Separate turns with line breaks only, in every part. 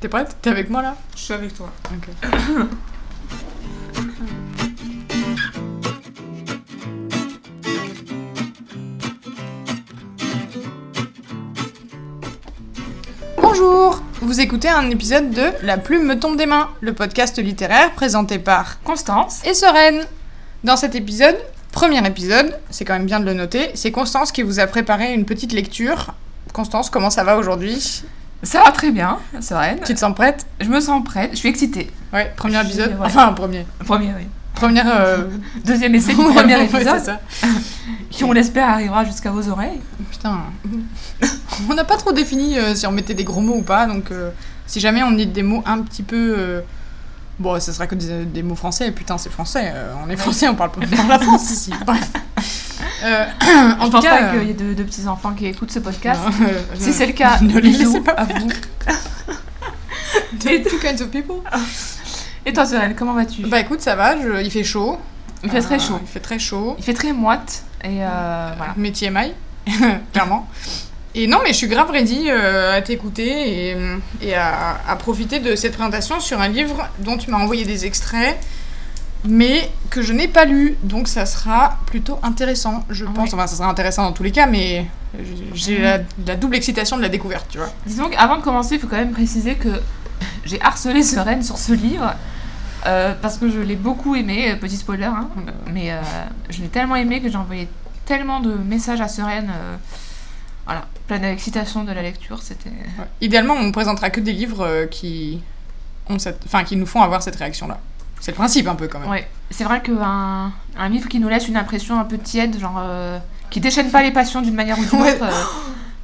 T'es prête? T'es avec moi là?
Je suis avec toi.
Ok. Bonjour Vous écoutez un épisode de La plume me tombe des mains, le podcast littéraire présenté par
Constance.
et Sereine. Dans cet épisode, premier épisode, c'est quand même bien de le noter, c'est Constance qui vous a préparé une petite lecture. Constance, comment ça va aujourd'hui?
Ça va très bien, Sereine.
Tu te sens prête?
Je me sens prête, je suis excitée.
Ouais, premier épisode. Enfin, premier.
Premier, oui.
Première. euh,
Deuxième essai du premier épisode,
ça.
qui on l'espère arrivera jusqu'à vos oreilles.
Putain. on n'a pas trop défini euh, si on mettait des gros mots ou pas, donc euh, si jamais on dit des mots un petit peu. Bon, ce sera que des, des mots français, putain, c'est français. on est français, on parle pas parle la France ici. Bref. Euh, en
je pense
cas,
pas qu'il y ait de, de petits enfants qui écoutent ce podcast.
non, euh,
Si c'est le cas,
ne les laissez pas
à vous.
Two two kinds of people.
Et toi, Sereine, comment vas-tu?
Bah écoute, ça va, je- il fait chaud.
Il fait très
Euh,
chaud.
Il fait très chaud.
Il fait très moite. Et euh, voilà.
Mais TMI, clairement. Et non, mais je suis grave ready euh, à t'écouter et, et à, à profiter de cette présentation sur un livre dont tu m'as envoyé des extraits, mais que je n'ai pas lu. Donc ça sera plutôt intéressant, je
Ouais.
pense. Enfin, ça sera intéressant dans tous les cas, mais j'ai la, la double excitation de la découverte, tu vois.
Disons qu'avant de commencer, il faut quand même préciser que j'ai harcelé Sereine sur ce livre. euh, parce que je l'ai beaucoup aimé, euh, petit spoiler, hein, mais euh, je l'ai tellement aimé que j'ai envoyé tellement de messages à Sereine. euh, voilà, pleine d'excitation de la lecture, c'était.
Ouais. Idéalement, on ne présentera que des livres qui, ont cette... enfin, qui nous font avoir cette réaction-là. C'est le principe un peu quand même.
Ouais, c'est vrai qu'un un livre qui nous laisse une impression un peu tiède, genre euh, qui déchaîne pas les passions d'une manière ou d'une
Ouais.
autre. euh,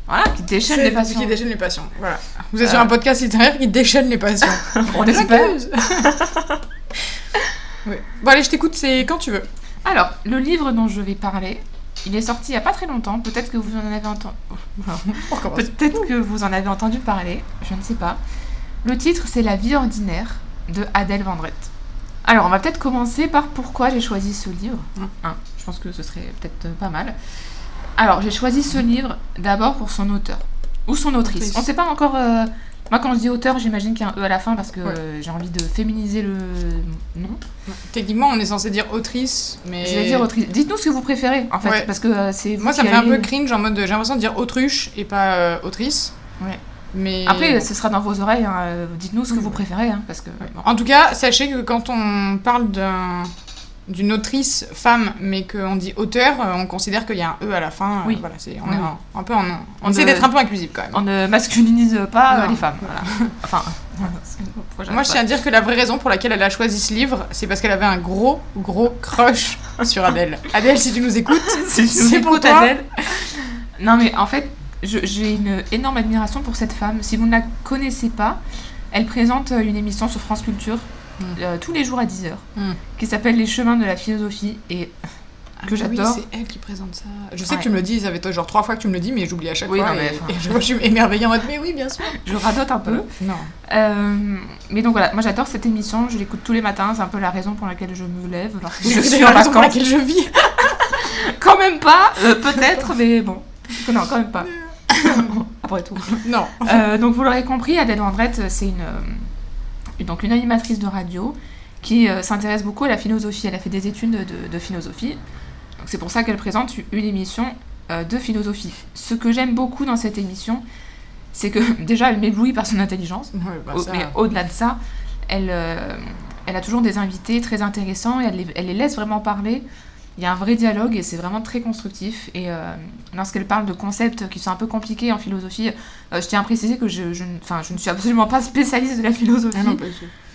voilà, qui déchaîne les passions.
qui déchaîne les passions. Voilà. Vous êtes sur
Euh.
un podcast littéraire qui déchaîne les passions.
On espère.
Ouais. Bon allez, je t'écoute, c'est quand tu veux.
Alors, le livre dont je vais parler, il est sorti il y a pas très longtemps. Peut-être que vous en avez entendu. Peut-être que vous en avez entendu parler, je ne sais pas. Le titre, c'est La vie ordinaire de Adèle Vendrette. Alors, on va peut-être commencer par pourquoi j'ai choisi ce livre.
Mm.
Hein, je pense que ce serait peut-être euh, pas mal. Alors, j'ai choisi ce livre d'abord pour son auteur ou son autrice. On ne sait pas encore. euh, Moi, quand je dis auteur, j'imagine qu'il y a un E à la fin parce que
Ouais.
euh, j'ai envie de féminiser le nom.
Techniquement, on est censé dire autrice, mais.
Je vais dire autrice. Dites-nous ce que vous préférez, en fait,
Ouais.
parce que euh, c'est.
Moi, ça me fait un peu cringe en mode j'ai l'impression de dire autruche et pas autrice.
Ouais.
Mais.
Après, ce sera dans vos oreilles. hein, euh, Dites-nous ce que vous préférez, hein, parce que.
En tout cas, sachez que quand on parle d'un d'une autrice femme, mais qu'on dit auteur, euh, on considère qu'il y a un E à la fin. euh,
Oui.
Voilà, c'est, on
Oui.
est un, un peu en. On
On
essaie d'être un peu inclusif quand même.
On ne masculinise pas
Non.
les femmes. Voilà. Enfin.
Moi, je tiens à dire que la vraie raison pour laquelle elle a choisi ce livre, c'est parce qu'elle avait un gros, gros crush sur Adèle. Adèle, si tu nous écoutes,
C'est
c'est pour toi.
Adèle. Non, mais en fait, j'ai une énorme admiration pour cette femme. Si vous ne la connaissez pas, elle présente euh, une émission sur France Culture
Mm.
euh, tous les jours à 10h
Mm.
qui s'appelle Les chemins de la philosophie. Et
Ah,
que
bah oui,
j'adore.
c'est elle qui présente ça. Je sais
Ouais.
que tu me le dis, ça fait genre trois fois que tu me le dis, mais j'oublie à chaque
Oui,
fois.
non, mais
et, je, moi, je suis émerveillée en mode, mais oui, bien sûr.
je radote un peu.
Non.
Euh, mais donc voilà, moi j'adore cette émission, je l'écoute tous les matins, c'est un peu la raison pour laquelle je me lève je
Je
suis en
la raison pour laquelle je vis.
Quand même pas, euh, peut-être, mais bon. Non, quand même pas. Après tout.
Non.
Euh, donc vous l'aurez compris, Adèle Vendrette, c'est une, euh, donc une animatrice de radio qui euh, s'intéresse beaucoup à la philosophie. Elle a fait des études de, de philosophie. C'est pour ça qu'elle présente une émission euh, de philosophie. Ce que j'aime beaucoup dans cette émission, c'est que déjà elle m'éblouit par son intelligence.
Bah, ça-
Mais au-delà de ça, elle, elle a toujours des invités très intéressants et elle les, elle les laisse vraiment parler. Il y a un vrai dialogue et c'est vraiment très constructif. Et euh, lorsqu'elle parle de concepts qui sont un peu compliqués en philosophie, euh, je tiens à préciser que je, je, je ne suis absolument pas spécialiste de la philosophie.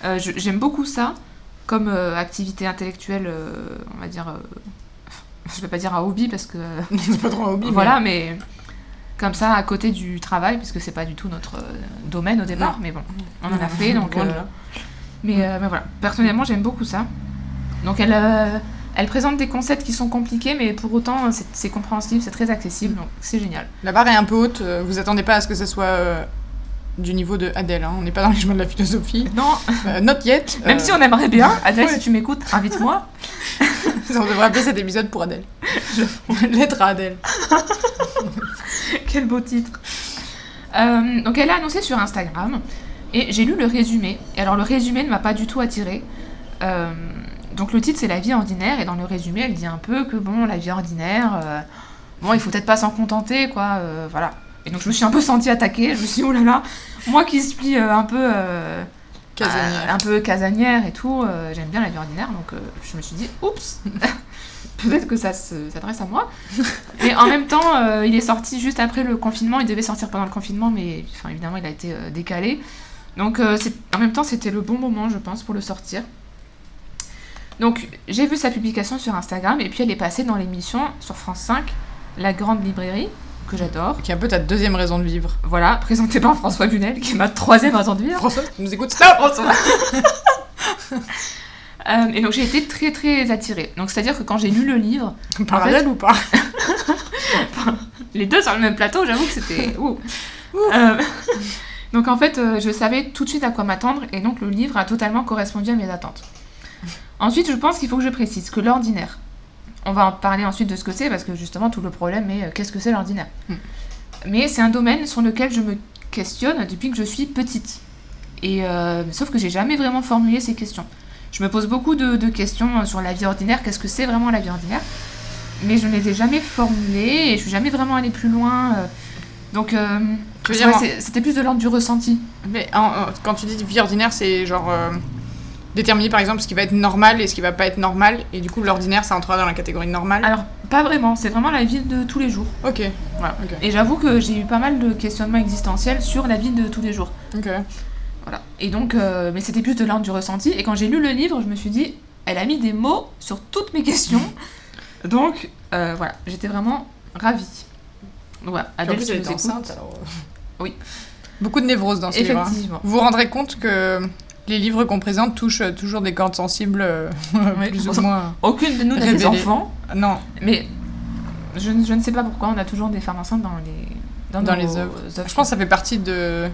Ah.
Euh, je- J'aime beaucoup ça comme activité intellectuelle, on va dire. je vais pas dire un hobby parce que.
c'est pas trop un hobby.
Voilà, mais comme ça, à côté du travail, puisque c'est pas du tout notre euh, domaine au départ,
Non.
mais bon, on en a fait, donc... Euh, mais, euh, mais voilà, personnellement, j'aime beaucoup ça. Donc elle, elle présente des concepts qui sont compliqués, mais pour autant, c'est compréhensible, c'est très accessible, donc c'est génial.
La barre est un peu haute. euh, Vous attendez pas à ce que ce soit euh, du niveau de Adèle. hein. On n'est pas dans les chemins de la philosophie.
Non,
Euh, not yet.
même
Euh,
si on aimerait bien, Adèle,
ouais.
si tu m'écoutes, invite-moi.
on devrait appeler cet épisode pour Adèle. Lettre à Adèle.
Quel beau titre. Euh, donc elle a annoncé sur Instagram Et j'ai lu le résumé. Et alors le résumé ne m'a pas du tout attiré. Euh, donc le titre c'est La vie ordinaire et dans le résumé elle dit un peu que bon la vie ordinaire, euh, bon il faut peut-être pas s'en contenter quoi, euh, voilà. Et donc je me suis un peu sentie attaquée. Je me suis dit oh là là, moi qui suis euh, un peu
Casanière.
un peu casanière et tout, j'aime bien la vie ordinaire donc je me suis dit oups. Peut-être que ça se- s'adresse à moi. Et en même temps, euh, il est sorti juste après le confinement. Il devait sortir pendant le confinement, mais enfin, évidemment, il a été euh, décalé. Donc, euh, en même temps, c'était le bon moment, je pense, pour le sortir. Donc, j'ai vu sa publication sur Instagram, et puis elle est passée dans l'émission sur France 5, La Grande Librairie, que j'adore.
Qui est un peu ta deuxième raison de vivre.
Voilà, présentée par François Bunel, qui est ma troisième raison de vivre.
François, tu nous écoutes Stop François
Euh, et donc, j'ai été très, très attirée. Donc, c'est-à-dire que quand j'ai lu le livre,
Parallèle ou pas?
Les deux sur le même plateau, j'avoue que c'était. ouh. Euh, donc en fait, euh, je savais tout de suite à quoi m'attendre et donc le livre a totalement correspondu à mes attentes. Ensuite, je pense qu'il faut que je précise que l'ordinaire. On va en parler ensuite de ce que c'est parce que justement tout le problème est euh, qu'est-ce que c'est l'ordinaire.
Mm.
Mais c'est un domaine sur lequel je me questionne depuis que je suis petite. Et euh, sauf que j'ai jamais vraiment formulé ces questions. Je me pose beaucoup de, de questions sur la vie ordinaire. Qu'est-ce que c'est vraiment la vie ordinaire? Mais je ne les ai jamais formulées et je suis jamais vraiment allée plus loin. euh. donc euh, c'était plus de l'ordre du ressenti.
Mais en- en- quand tu dis vie ordinaire, c'est genre euh, déterminer par exemple ce qui va être normal et ce qui va pas être normal. Et du coup, l'ordinaire, ça entrera dans la catégorie normale.
Alors pas vraiment. C'est vraiment la vie de tous les jours.
Ok, voilà, ok.
Et j'avoue que j'ai eu pas mal de questionnements existentiels sur la vie de tous les jours.
ok.
Voilà. Et donc, euh, mais c'était plus de l'ordre du ressenti. Et quand j'ai lu le livre, je me suis dit, elle a mis des mots sur toutes mes questions. donc, euh, voilà, j'étais vraiment ravie. Donc voilà, Adèle,
plus,
tu nous
enceinte, alors, euh,
Oui.
Beaucoup de névrose dans ce livre. hein.
Effectivement.
Vous vous rendrez compte que les livres qu'on présente touchent euh, toujours des cordes sensibles, euh,
Oui.
plus ou moins.
Aucune de nous n'a des enfants,
Non,
mais je, ne- je ne sais pas pourquoi on a toujours des femmes enceintes dans les, dans
Dans
nos
les œuvres. je pense que ça fait partie de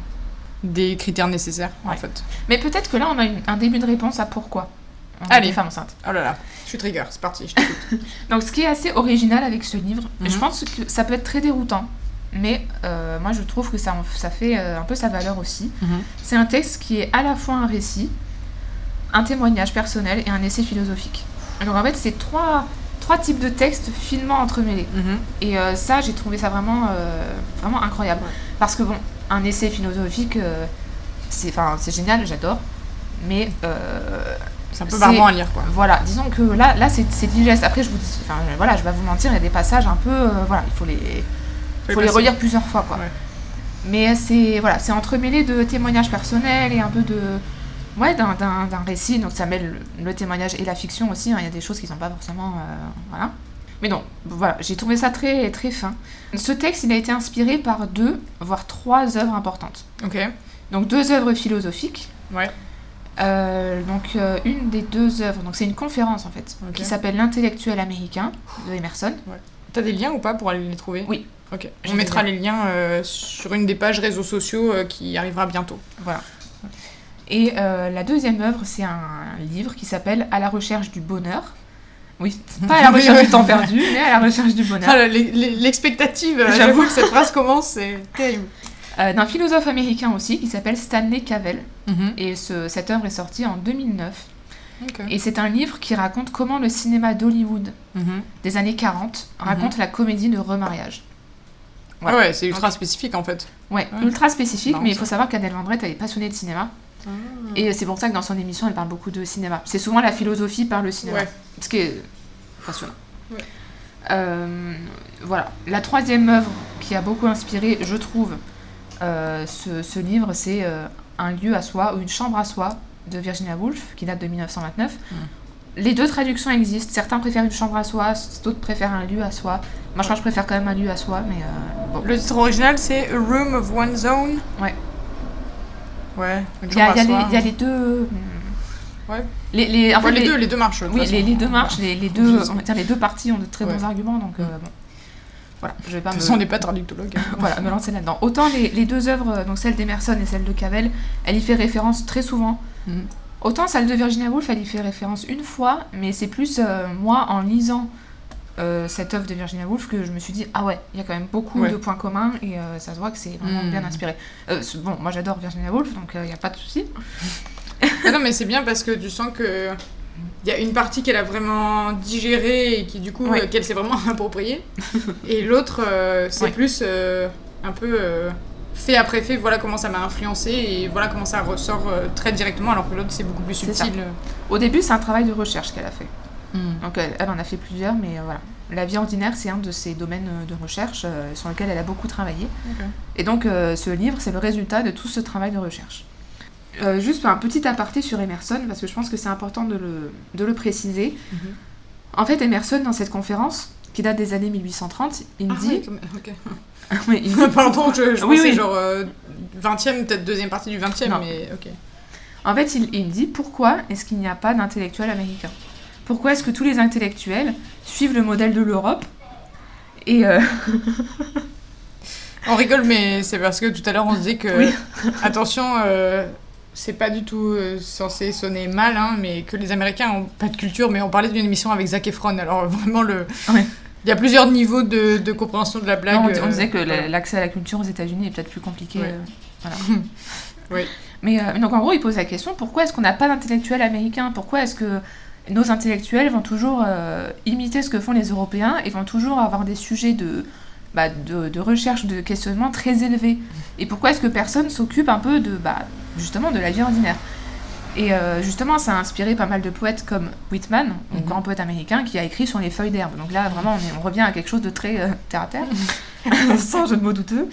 des critères nécessaires en fait.
Mais peut-être que là, on a une- un début de réponse à pourquoi on
Allez.
femmes enceintes.
Oh là là, je suis trigger, c'est parti. je t'écoute.
Donc, ce qui est assez original avec ce livre,
Mhm.
je pense que ça peut être très déroutant, mais euh, moi je trouve que ça, fait euh, un peu sa valeur aussi. C'est un texte qui est à la fois un récit, un témoignage personnel et un essai philosophique. Alors en fait, c'est trois, trois types de textes finement entremêlés.
Mhm.
Et euh, ça, j'ai trouvé ça vraiment, euh, vraiment incroyable.
Ouais.
Parce que bon, un essai philosophique, c'est génial, j'adore. Mais
C'est un peu barbant à lire quoi.
voilà, disons que là, là c'est digeste. Après, je vous dis, voilà, je vais vous mentir, il y a des passages un peu, euh, voilà, il faut les,
Faut
faut
les
relire plusieurs fois, quoi.
Ouais.
Mais c'est voilà, c'est entremêlé de témoignages personnels et un peu de, ouais, d'un- récit. Donc ça mêle le, le témoignage et la fiction aussi. hein. Il y a des choses qui sont pas forcément, euh, voilà. Mais non, voilà, j'ai trouvé ça très très fin. Ce texte, il a été inspiré par deux, voire trois œuvres importantes.
Ok.
Donc deux œuvres philosophiques.
Ouais.
Euh, donc euh, une des deux œuvres, donc c'est une conférence en fait, qui s'appelle L'intellectuel américain de Emerson.
T'as des liens ou pas pour aller les trouver?
Oui.
Ok. On mettra les liens euh, sur une des pages réseaux sociaux euh, qui arrivera bientôt.
Voilà. Et euh, la deuxième œuvre, c'est un livre qui s'appelle À la recherche du bonheur. Oui, pas à la recherche du temps perdu, mais à la recherche du bonheur.
Ah, l'e- l'e- l'expectative,
J'avoue.
que cette phrase commence, c'est terrible.
D'un philosophe américain aussi qui s'appelle Stanley Cavell.
Mhm.
Et ce- cette œuvre est sortie en 2009.
Ok.
Et c'est un livre qui raconte comment le cinéma d'Hollywood
Mhm.
des années 40 raconte la comédie de remariage.
Ah ouais, c'est ultra spécifique en fait.
Ouais,
Ouais.
ultra spécifique, mais il faut savoir qu'Adèle Vendrette, elle est passionnée de cinéma. Et c'est pour ça que dans son émission, elle parle beaucoup de cinéma. C'est souvent la philosophie par le cinéma.
Ouais.
Ce qui est passionnant. Euh, voilà. La troisième œuvre qui a beaucoup inspiré, je trouve, euh, ce, ce livre, c'est euh, Un lieu à soi ou Une chambre à soi de Virginia Woolf, qui date de 1929.
Mm.
Les deux traductions existent. Certains préfèrent une chambre à soi, d'autres préfèrent un lieu à soi. Moi, je crois que je préfère quand même un lieu à soi, mais euh, bon.
Le titre original c'est A Room of One's Own.
Ouais.
Ouais.
Il y, a- y les-
soi.
il y a les deux.
Ouais.
Les, les, en
Ouais,
fait,
les, deux, les deux marchent. de toute
Oui,
façon.
les, les deux marchent, les, les deux,
Je sais.
on va dire, les deux parties ont de très
Ouais.
bons arguments, donc euh, bon. Voilà, je vais pas
De toute
me,
façon, on n'est pas traductologue. hein.
voilà, me lancer là-dedans. Autant les, les deux œuvres, euh, donc celle d'Emerson et celle de Cavell, elle y fait référence très souvent.
Mhm.
Autant celle de Virginia Woolf, elle y fait référence une fois, mais c'est plus euh, moi en lisant euh, cette œuvre de Virginia Woolf que je me suis dit ah ouais il y a quand même beaucoup
Ouais.
de points communs et euh, ça se voit que c'est vraiment bien inspiré euh, c'est- bon moi j'adore Virginia Woolf donc il n'y a pas de souci
Ah non, mais c'est bien parce que tu sens que. Il y a une partie qu'elle a vraiment digérée et qui, du coup,
Ouais.
qu'elle s'est vraiment appropriée. et l'autre, c'est
Ouais.
plus un peu fait après fait. Voilà comment ça m'a influencé et voilà comment ça ressort euh, très directement, alors que l'autre, c'est beaucoup plus subtil.
au début c'est un travail de recherche qu'elle a fait
Hmm.
donc elle, elle en a fait plusieurs mais euh, voilà la vie ordinaire c'est un de ses domaines euh, de recherche euh, sur lequel elle a beaucoup travaillé. Et donc, euh, ce livre, c'est le résultat de tout ce travail de recherche. Euh, juste un petit aparté sur Emerson, parce que je pense que c'est important de le, de le préciser.
Mhm.
En fait, Emerson, dans cette conférence, qui date des années 1830, il
Ah
dit...
ouais, comme- ok.
Oui, il dit-
Pardon, je, je
Oui,
pensais
oui.
genre euh, 20e, peut-être deuxième partie du 20e,
Non.
mais ok.
En fait, il, il dit pourquoi est-ce qu'il n'y a pas d'intellectuels américains? Pourquoi est-ce que tous les intellectuels suivent le modèle de l'Europe Et euh,
On rigole, mais c'est parce que tout à l'heure on se disait que,
Oui.
attention, euh, c'est pas du tout euh, censé sonner mal, hein, mais que les Américains ont pas de culture, mais on parlait d'une émission avec Zac Efron, alors vraiment le.
Ouais.
Il y a plusieurs niveaux de, de compréhension de la blague.
non, on, on
euh,
disait que l'accès à la culture aux États-Unis est peut-être plus compliqué.
Ouais.
euh, voilà.
Oui.
Mais euh, donc en gros, il pose la question pourquoi est-ce qu'on n'a pas d'intellectuels américains? Pourquoi est-ce que nos intellectuels vont toujours euh, imiter ce que font les Européens et vont toujours avoir des sujets de, bah, de, de recherche, de questionnement très élevés? Et pourquoi est-ce que personne s'occupe un peu de bah, justement de la vie ordinaire? Et euh, justement, ça a inspiré pas mal de poètes comme Whitman, un
Mhm.
grand poète américain, qui a écrit sur les feuilles d'herbe. Donc là, vraiment, on, est- on revient à quelque chose de très euh, terre à terre, sans jeu de mots douteux.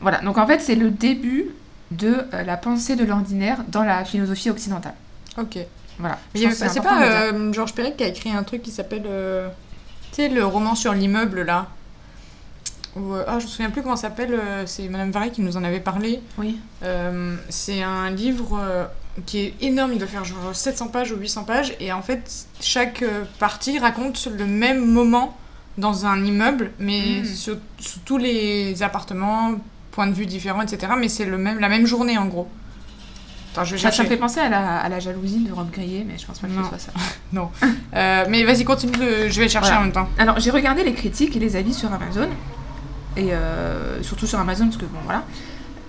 Voilà, donc en fait, c'est le début de euh, la pensée de l'ordinaire dans la philosophie occidentale.
Ok.
Voilà.
C'est pas euh, Georges Perec qui a écrit un truc qui s'appelle. tu sais, le roman sur l'immeuble là euh, Ah, je me souviens plus comment ça s'appelle, c'est Madame Varey qui nous en avait parlé.
Oui.
C'est un livre qui est énorme, il doit faire genre 700 pages ou 800 pages, et en fait, chaque euh, partie raconte le même moment dans un immeuble, mais
Mm.
sur, sur tous les appartements, points de vue différents, etc. Mais c'est le même, la même journée en gros. Attends, je vais
Ça, me fait penser à la, à la jalousie de Rob Grillet, mais je pense pas que
Non.
ce soit ça.
Euh, mais vas-y, continue, de- je vais chercher
Voilà.
en même temps.
Alors, j'ai regardé les critiques et les avis sur Amazon, et euh, surtout sur Amazon, parce que bon, voilà.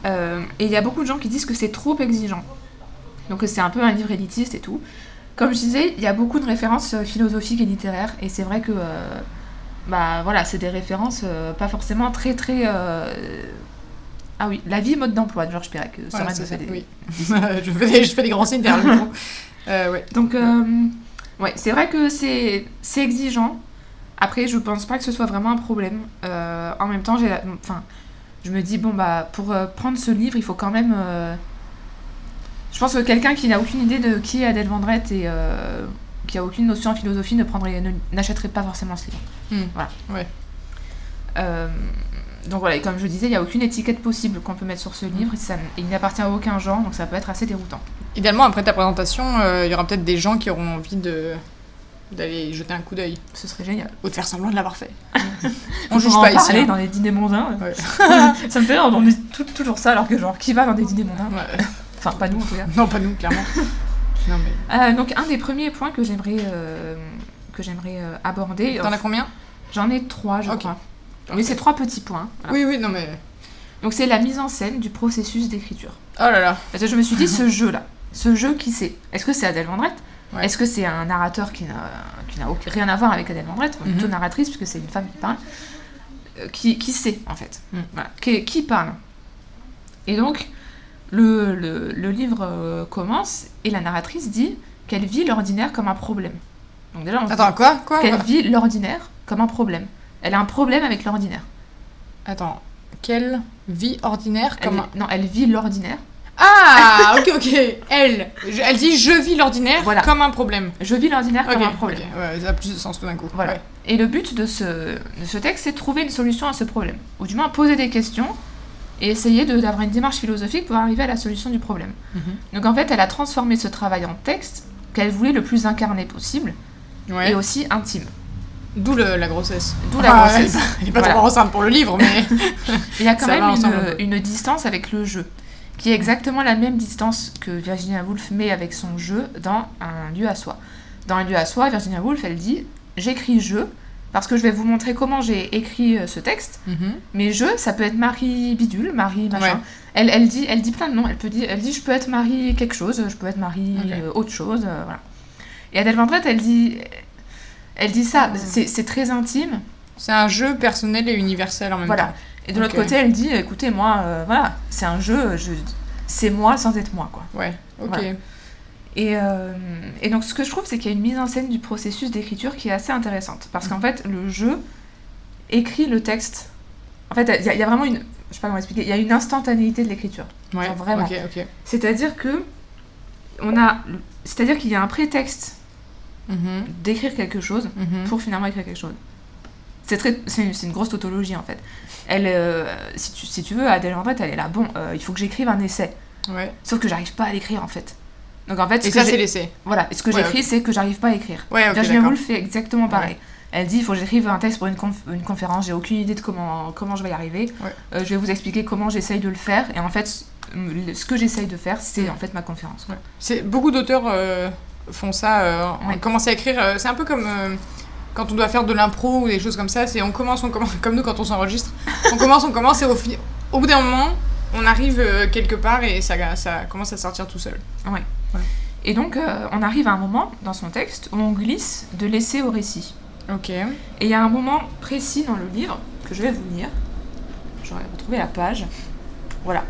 Euh, et il y a beaucoup de gens qui disent que c'est trop exigeant. Donc, c'est un peu un livre élitiste et tout. Comme je disais, il y a beaucoup de références euh, philosophiques et littéraires, et c'est vrai que. euh, bah voilà, c'est des références euh, pas forcément très très. Ah oui, La vie, mode d'emploi de Georges Perec.
Voilà, ça,
des-
oui. je, fais des, je fais des grands signes derrière le. Euh, ouais.
Donc, euh, ouais, c'est vrai que c'est c'est exigeant. Après, je pense pas que ce soit vraiment un problème. Euh, en même temps, j'ai, enfin, je me dis bon bah pour prendre ce livre, il faut quand même. Je pense que quelqu'un qui n'a aucune idée de qui est Adèle Vendrette et euh, qui a aucune notion en philosophie ne prendrait, n'achèterait pas forcément ce livre.
Hmm.
Voilà.
Ouais.
Euh, donc voilà, et comme je disais, il n'y a aucune étiquette possible qu'on peut mettre sur ce livre. Ça, il n'appartient à aucun genre, donc ça peut être assez déroutant.
Idéalement, après ta présentation, euh, il y aura peut-être des gens qui auront envie de d'aller jeter un coup d'œil
Ce serait génial.
ou de faire semblant de l'avoir fait.
On
On juge pas
en
ici. hein.
dans les dîners mondains.
Ouais.
ça me fait rire, on tout- toujours ça, alors que genre, qui va dans des dîners mondains?
Ouais.
Enfin, pas nous en tout cas.
Non, pas nous, clairement. non, mais...
Euh, donc, un des premiers points que j'aimerais euh, que j'aimerais euh, aborder,
T'en as combien?
j'en ai trois, je
Ok.
crois. Oui, c'est trois petits points. voilà.
Oui, oui, non, mais.
Donc, c'est la mise en scène du processus d'écriture.
Oh là là.
Parce que je me suis dit, ce jeu-là, ce jeu qui c'est Est-ce que c'est Adèle Vendrette?
Ouais.
Est-ce que c'est un narrateur qui n'a rien à voir avec Adèle Vendrette, ou plutôt
Mhm.
narratrice, puisque c'est une femme qui parle Euh, qui, qui sait, en fait
Mm.
Voilà. Qui, qui parle? Et donc, le, le, le livre euh, commence, et la narratrice dit qu'elle vit l'ordinaire comme un problème. Donc déjà, on se dit
Attends, quoi? Quoi
qu'elle vit l'ordinaire comme un problème. Elle a un problème avec l'ordinaire.
Attends. Quelle vie ordinaire
Elle-
comme un...
Non, elle vit l'ordinaire.
Ah, ok, ok. Elle. Elle dit je vis l'ordinaire
Voilà.
comme un problème.
Je vis l'ordinaire comme un problème.
Ouais, ça a plus de sens tout d'un coup.
Voilà.
Ouais.
Et le but de ce, de ce texte, c'est de trouver une solution à ce problème. Ou du moins poser des questions et essayer d'avoir une démarche philosophique pour arriver à la solution du problème.
Mhm.
Donc en fait, elle a transformé ce travail en texte qu'elle voulait le plus incarné possible
Ouais.
et aussi intime.
D'où la grossesse.
D'où la
Ah,
grossesse.
Elle est pas,
Voilà.
trop enceinte pour le livre, mais.
Il y a quand
Ça
même une distance avec le jeu, qui est exactement la même distance que Virginia Woolf met avec son jeu dans un lieu à soi. Dans un lieu à soi, Virginia Woolf, elle dit J'écris jeu, parce que je vais vous montrer comment j'ai écrit euh, ce texte.
Mhm.
Mais je, ça peut être Marie Bidule, Marie machin.
Ouais.
Elle, elle, dit, elle dit plein de noms. Elle, peut dire, elle dit je peux être Marie quelque chose, je peux être Marie euh, autre chose. euh, voilà. Et Adèle Vendrette, elle dit, elle dit ça.
Ah.
C'est c'est très intime.
C'est un jeu personnel et universel en même
Voilà.
temps.
Et de l'autre côté, elle dit écoutez, moi, euh, voilà, c'est un jeu, je, c'est moi sans être moi. quoi.
Ouais, ok.
Voilà. Et, euh, et donc, ce que je trouve, c'est qu'il y a une mise en scène du processus d'écriture qui est assez intéressante. Parce qu'en fait, le jeu écrit le texte. En fait, il y, a- il y a vraiment une. Je sais pas comment expliquer. Il y a une instantanéité de l'écriture.
Ouais,
Genre vraiment. C'est-à-dire que. On a. C'est-à-dire qu'il y a un prétexte
Mhm,
d'écrire quelque chose
mhm.
pour finalement écrire quelque chose. C'est très, une, une grosse tautologie en fait. Elle, euh, si, tu, si tu veux, Adèle Vendrette, elle est là. Bon, euh, il faut que j'écrive un essai.
Ouais.
Sauf que j'arrive pas à l'écrire en fait. Donc en fait, ce
Et
que
ça, c'est l'essai.
voilà, ce que
Ouais,
j'écris, c'est que j'arrive pas à écrire.
Ouais, ok,
Virginia
d'accord.
Woolf fait exactement pareil. Elle dit il faut que j'écrive un texte pour une, conf- une conférence, j'ai aucune idée de comment, comment je vais y arriver.
Ouais.
Euh, je vais vous expliquer comment j'essaye de le faire. Et en fait, ce que j'essaye de faire, c'est en fait ma conférence.
C'est beaucoup d'auteurs euh, font ça. Euh,
Ouais.
On commence à écrire. euh, c'est un peu comme quand on doit faire de l'impro ou des choses comme ça. C'est on commence, on commence, comme nous quand on s'enregistre. on commence, on commence et au, bout d'un moment, on arrive quelque part et ça, ça commence à sortir tout seul.
Et donc, euh, on arrive à un moment dans son texte où on glisse de l'essai au récit.
Ok.
Et il y a un moment précis dans le livre que je vais vous lire. J'aurais retrouvé la page. Voilà.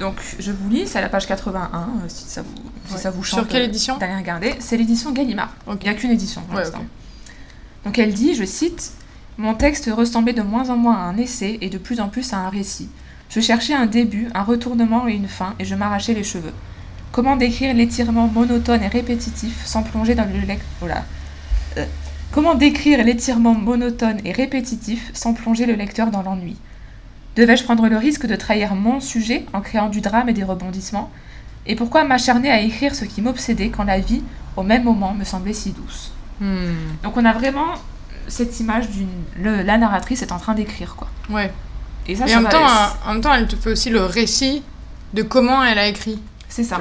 Donc, je vous lis, c'est à la page 81, euh, si ça vous, si
Ouais.
ça vous chante.
Sur quelle
euh,
édition
d'aller regarder. C'est l'édition Gallimard. Il n'y a qu'une édition pour
Ouais,
l'instant. Donc elle dit, je cite, Mon texte ressemblait de moins en moins à un essai et de plus en plus à un récit. Je cherchais un début, un retournement et une fin, et je m'arrachais les cheveux. Comment décrire l'étirement monotone et répétitif sans plonger dans le lec- oh là. Euh. Comment décrire l'étirement monotone et répétitif sans plonger le lecteur dans l'ennui? Devais-je prendre le risque de trahir mon sujet en créant du drame et des rebondissements? Et pourquoi m'acharner à écrire ce qui m'obsédait quand la vie, au même moment, me semblait si douce?
Hmm.
donc on a vraiment cette image d'une le- la narratrice est en train d'écrire quoi.
Ouais.
Et ça,
Et
ça
en même, temps, en même temps, elle te fait aussi le récit de comment elle a écrit.
C'est ça.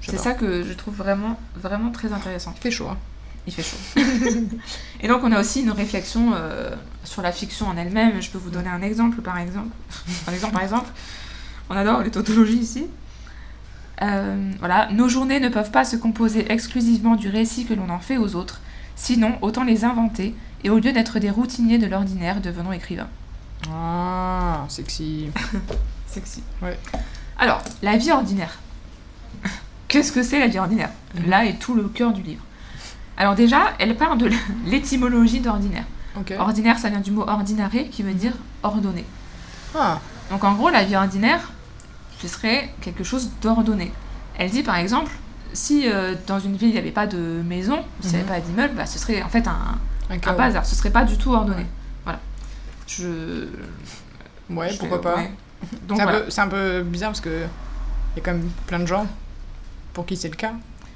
C'est ça que je trouve vraiment vraiment très intéressant.
Il fait chaud. hein.
Il fait chaud. Et donc on a aussi une réflexion euh, sur la fiction en elle-même. Je peux vous donner un exemple par exemple. un exemple par exemple. On adore les tautologies ici. Euh, voilà, nos journées ne peuvent pas se composer exclusivement du récit que l'on en fait aux autres. Sinon, autant les inventer et au lieu d'être des routiniers de l'ordinaire, devenons écrivains.
Ah, sexy.
Sexy.
Ouais.
Alors, la vie ordinaire. Qu'est-ce que c'est la vie ordinaire?
Mhm.
Là est tout le cœur du livre. Alors déjà, elle part de l'étymologie d'ordinaire. Ordinaire, ça vient du mot ordinare qui veut dire ordonné.
Ah,
Donc en gros, la vie ordinaire, ce serait quelque chose d'ordonné. Elle dit par exemple, si euh, dans une ville il n'y avait pas de maison, s'il n'y avait
Mhm.
pas d'immeuble, bah, ce serait en fait un,
un
un bazar, ce serait pas du tout ordonné.
Ouais.
Voilà. Je.
Ouais,
je
pourquoi pas.
ouais.
C'est un,
voilà.
peu- c'est un peu bizarre parce que il y a quand même plein de gens pour qui c'est le cas.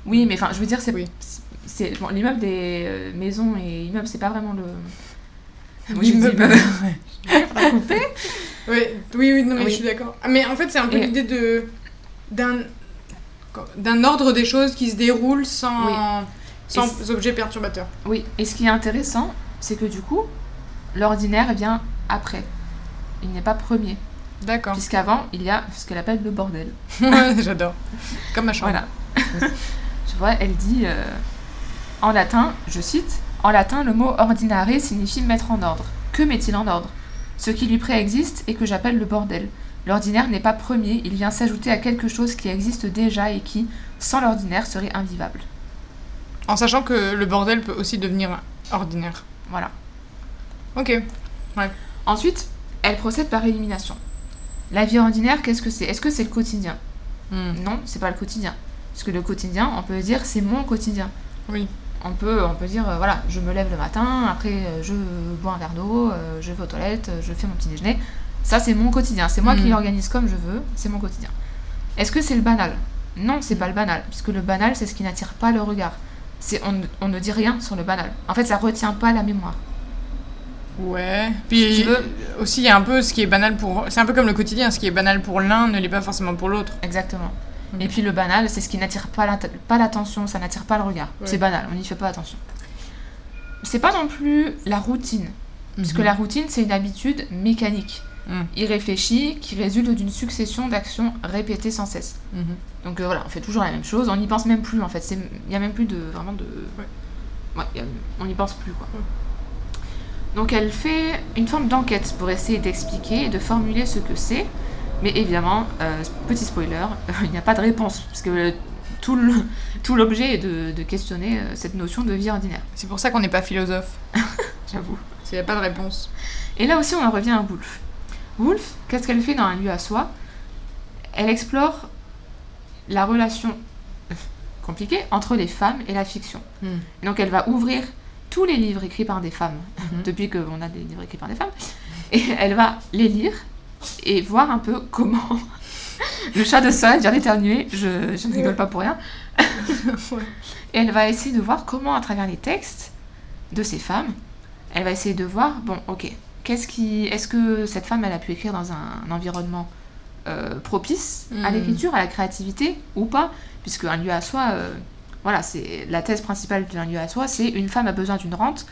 Oui, mais enfin, je veux dire, c'est
Oui.
bon, l'immeuble des euh, maisons et immeubles, c'est pas vraiment le.
Oui,
j'ai dit
mais-
immeuble. Faudra couper.
Ouais, oui, oui, non, mais
Oui.
je suis d'accord. Ah, Mais en fait, c'est un peu
Et-
l'idée de d'un d'un ordre des choses qui se déroule sans
Oui.
sans objets perturbateurs.
Oui, et ce qui est intéressant, c'est que du coup, l'ordinaire vient après. Il n'est pas premier.
D'accord.
Puisqu'avant, il y a ce qu'elle appelle le bordel.
Ouais, J'adore. Comme ma chambre.
Voilà. tu vois, elle dit euh, en latin, je cite, en latin, le mot ordinare signifie mettre en ordre. Que met-il en ordre? Ce qui lui préexiste et que j'appelle le bordel. L'ordinaire n'est pas premier, il vient s'ajouter à quelque chose qui existe déjà et qui, sans l'ordinaire, serait invivable.
En sachant que le bordel peut aussi devenir ordinaire.
Voilà.
Ok.
Ensuite, elle procède par élimination. La vie ordinaire, qu'est-ce que c'est? Est-ce que c'est le quotidien?
Hmm.
Non, c'est pas le quotidien. Parce que le quotidien, on peut dire c'est mon quotidien.
Oui.
On peut, on peut dire, euh, voilà, je me lève le matin, après euh, je bois un verre d'eau, euh, je vais aux toilettes, je fais mon petit déjeuner. Ça, c'est mon quotidien. C'est moi qui
Mhm.
l'organise comme je veux, c'est mon quotidien. Est-ce que c'est le banal? Non, c'est pas le banal, puisque le banal, c'est ce qui n'attire pas le regard. On, ne- on ne dit rien sur le banal. En fait, ça retient pas la mémoire.
Ouais. Puis
Si
aussi, il y a un peu ce qui est banal pour. C'est un peu comme le quotidien. Ce qui est banal pour l'un ne l'est pas forcément pour l'autre.
Exactement. Et puis le banal, c'est ce qui n'attire pas l'atte- pas l'attention, ça n'attire pas le regard.
Ouais.
C'est banal, on n'y fait pas attention. c'est pas non plus la routine. Puisque
Mhm.
la routine, c'est une habitude mécanique,
Mhm.
irréfléchie, qui résulte d'une succession d'actions répétées sans cesse.
Mhm.
Donc euh, voilà, on fait toujours la même chose, on n'y pense même plus en fait. Il n'y a même plus de. Vraiment de.
Ouais.
A- on n'y pense plus quoi. Donc elle fait une forme d'enquête pour essayer d'expliquer et de formuler ce que c'est. Mais évidemment, euh, petit spoiler, il n'y a pas de réponse. Parce que tout le- tout l'objet est de, de questionner euh, cette notion de vie ordinaire.
C'est pour ça qu'on n'est pas philosophe.
J'avoue.
Il n'y a pas de réponse.
Et là aussi, on en revient à Wolf. Wolf, qu'est-ce qu'elle fait dans un lieu à soi? Elle explore la relation compliquée entre les femmes et la fiction. Et donc, elle va ouvrir tous les livres écrits par des femmes,
Mhm.
depuis qu'on a des livres écrits par des femmes, et elle va les lire et voir un peu comment. Le chat de Solène vient d'éternuer, je, je ne rigole pas pour rien. Et elle va essayer de voir comment, à travers les textes de ces femmes, elle va essayer de voir, bon, ok, qu'est-ce qui, est-ce que cette femme, elle a pu écrire dans un, environnement euh, propice à
Hmm.
l'écriture, à la créativité, ou pas Puisque un lieu à soi, euh, voilà, c'est la thèse principale d'un lieu à soi, c'est une femme a besoin d'une rente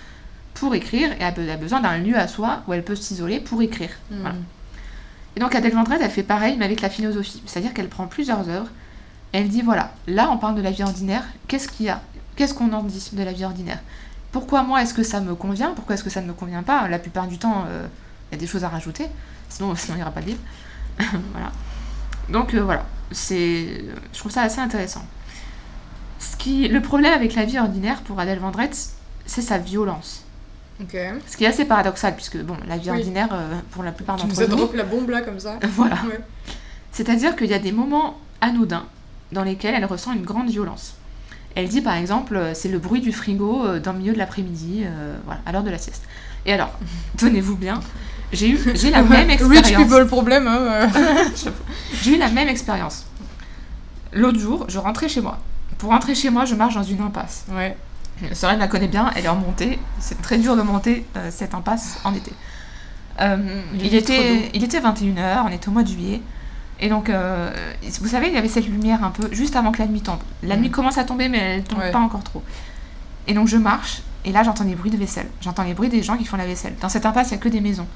pour écrire et a be- a besoin d'un lieu à soi où elle peut s'isoler pour écrire. Voilà. Et donc Adèle elle fait pareil, mais avec la philosophie. C'est-à-dire qu'elle prend plusieurs œuvres, et elle dit voilà, là on parle de la vie ordinaire, qu'est-ce qu'il y a? Qu'est-ce qu'on en dit de la vie ordinaire? Pourquoi moi est-ce que ça me convient? Pourquoi est-ce que ça ne me convient pas? La plupart du temps, euh, il y a des choses à rajouter, sinon sinon il n'y aura pas de livre. voilà. Donc euh, voilà, c'est, je trouve ça assez intéressant. Ce qui, le problème avec la vie ordinaire pour Adèle Vendrette, c'est sa violence.
Ok.
Ce qui est assez paradoxal, puisque bon, la vie
Oui.
ordinaire, euh, pour la plupart
Tu nous
d'entre nous,
drop la bombe là comme ça.
voilà.
Ouais.
C'est-à-dire qu'il y a des moments anodins dans lesquels elle ressent une grande violence. Elle dit par exemple, euh, c'est le bruit du frigo euh, dans le milieu de l'après-midi, euh, voilà, à l'heure de la sieste. Et alors, tenez-vous bien, j'ai eu j'ai la même
Rich
expérience.
people problem. Hein.
J'ai eu la même expérience. L'autre jour, je rentrais chez moi. Pour rentrer chez moi, je marche dans une impasse.
ouais.
Sorel la connaît bien, elle est en montée. C'est très dur de monter euh, cette impasse en été. Euh,
Il
était, il était 21h, on était au mois de juillet. Et donc, euh, vous savez, il y avait cette lumière un peu juste avant que la nuit tombe. La
Mm.
nuit commence à tomber, mais elle tombe
Ouais.
pas encore trop. Et donc, je marche, et là, j'entends des bruits de vaisselle. J'entends les bruits des gens qui font la vaisselle. Dans cette impasse, il n'y a que des maisons.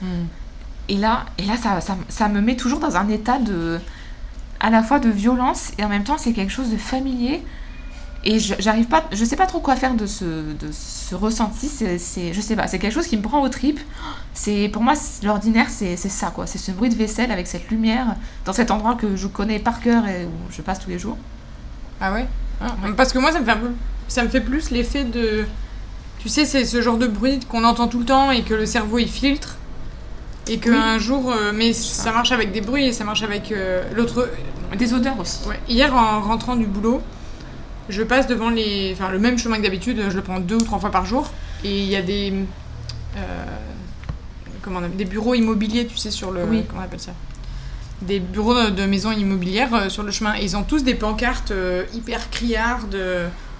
Et là, et là ça, ça, ça me met toujours dans un état de. à la fois de violence, et en même temps, c'est quelque chose de familier. Et je- j'arrive pas. Je sais pas trop quoi faire de ce, de ce ressenti. C'est, je sais pas, c'est quelque chose qui me prend aux tripes. C'est, pour moi, l'ordinaire, c'est, ça, quoi. C'est ce bruit de vaisselle avec cette lumière dans cet endroit que je connais par cœur et où je passe tous les jours.
Ah ouais, Ah,
Ouais.
Parce que moi, ça me fait un peu... Ça me fait plus l'effet de... Tu sais, c'est ce genre de bruit qu'on entend tout le temps et que le cerveau, il filtre. Et qu'un jour... euh, mais ça marche avec des bruits et ça marche avec euh, l'autre...
Des odeurs aussi.
Ouais, hier, en rentrant du boulot, je passe devant les... Enfin, le même chemin que d'habitude, je le prends deux ou trois fois par jour. Et il y a des... euh, comment on Des bureaux immobiliers, tu sais, sur le...
Oui.
Comment on appelle ça? Des bureaux de, de maisons immobilières euh, sur le chemin. Et ils ont tous des pancartes euh, hyper criardes,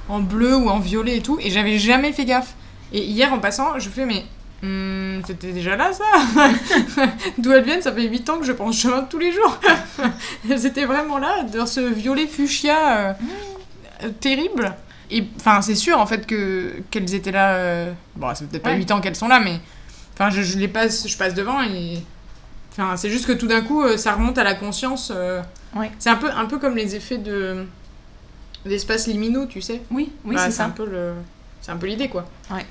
en bleu ou en violet et tout. Et j'avais jamais fait gaffe. Et hier, en passant, je fais, mais... hmm, C'était déjà là, ça? D'où elles viennent, ça fait 8 ans que je prends ce chemin tous les jours. Elles étaient vraiment là, dans ce violet fuchsia euh, terrible. Et enfin, c'est sûr en fait que qu'elles étaient là. euh, Bon, c'est peut-être pas
Ouais.
8 ans qu'elles sont là, mais enfin, je, je les passe, je passe devant et. Enfin, c'est juste que tout d'un coup, euh, ça remonte à la conscience. euh,
Ouais.
C'est un peu, un peu comme les effets de d'espaces liminaux, tu sais.
Oui, oui,
Bah,
c'est
un
ça.
peu le, c'est un peu l'idée quoi.
Ouais.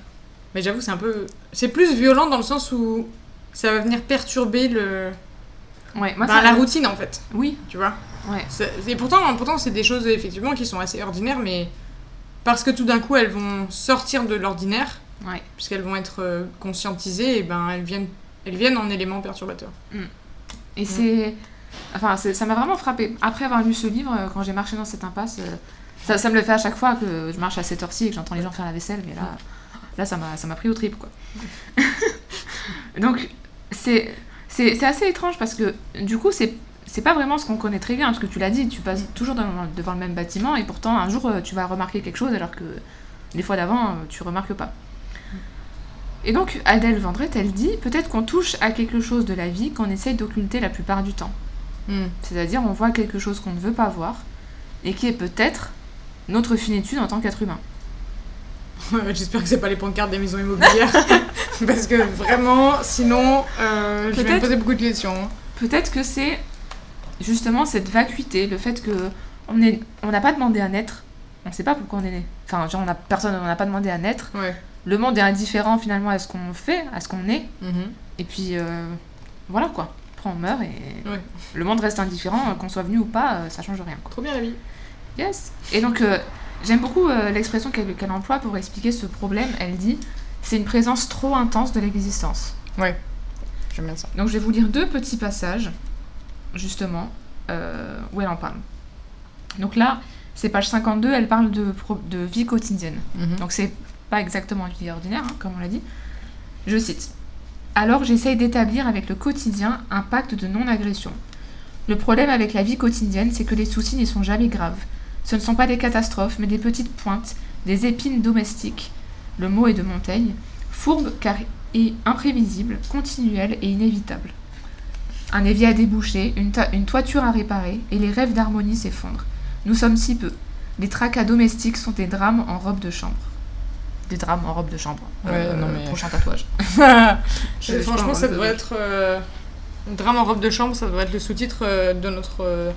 Mais j'avoue, c'est un peu, c'est plus violent dans le sens où ça va venir perturber le,
Ouais, moi,
bah,
ça
la routine en fait,
Oui,
tu vois?
Ouais.
Et pourtant, pourtant c'est des choses effectivement qui sont assez ordinaires, mais parce que tout d'un coup elles vont sortir de l'ordinaire,
Ouais.
puisqu'elles vont être euh, conscientisées, et ben elles viennent, elles viennent en éléments perturbateurs.
Et c'est. Enfin, ça m'a vraiment frappé. Après avoir lu ce livre, euh, quand j'ai marché dans cette impasse, euh, ça, ça me le fait à chaque fois que je marche à cette heure-ci et que j'entends les gens faire la vaisselle, mais là, là ça m'a pris au trip, quoi. Donc, c'est assez étrange parce que, du coup, c'est. C'est pas vraiment ce qu'on connaît très bien, parce que tu l'as dit, tu passes toujours devant le même bâtiment et pourtant un jour euh, tu vas remarquer quelque chose alors que les fois d'avant euh, tu remarques pas. Et donc Adèle Vendrette, elle dit peut-être qu'on touche à quelque chose de la vie qu'on essaye d'occulter la plupart du temps.
Hmm.
C'est-à-dire on voit quelque chose qu'on ne veut pas voir et qui est peut-être notre finitude en tant qu'être humain.
J'espère que c'est pas les pancartes des maisons immobilières. Parce que vraiment, sinon, euh, je vais me poser beaucoup de questions.
Peut-être que c'est justement cette vacuité, le fait que on est, on n'a pas demandé à naître, on ne sait pas pourquoi on est né. Enfin, genre, on a personne, on n'a pas demandé à naître.
Ouais.
Le monde est indifférent finalement à ce qu'on fait, à ce qu'on est.
Mhm.
Et puis euh, voilà quoi. Après on meurt et
Ouais.
le monde reste indifférent, euh, qu'on soit venu ou pas, euh, ça change rien. Quoi.
Trop bien la vie.
Yes. Et donc euh, j'aime beaucoup euh, l'expression qu'elle qu'elle emploie pour expliquer ce problème. Elle dit c'est une présence trop intense de l'existence.
Ouais. J'aime bien ça.
Donc je vais vous lire deux petits passages, justement, euh, où elle en parle. Donc là, c'est page 52, elle parle de, vie quotidienne.
Mhm.
Donc c'est pas exactement une vie ordinaire, hein, comme on l'a dit. Je cite. Alors j'essaye d'établir avec le quotidien un pacte de non-agression. Le problème avec la vie quotidienne, c'est que les soucis n'y sont jamais graves. Ce ne sont pas des catastrophes, mais des petites pointes, des épines domestiques. Le mot est de Montaigne. Fourbe car et imprévisible, continuelle et inévitable. Un évier à déboucher, une, toiture à réparer, et les rêves d'harmonie s'effondrent. Nous sommes si peu. Les tracas domestiques sont des drames en robe de chambre. Des drames en robe de chambre.
Ouais, non, mais-
Prochain tatouage.
Je- franchement, ça devrait être. euh, Drame en robe de chambre, ça devrait être le sous-titre euh, de notre. euh,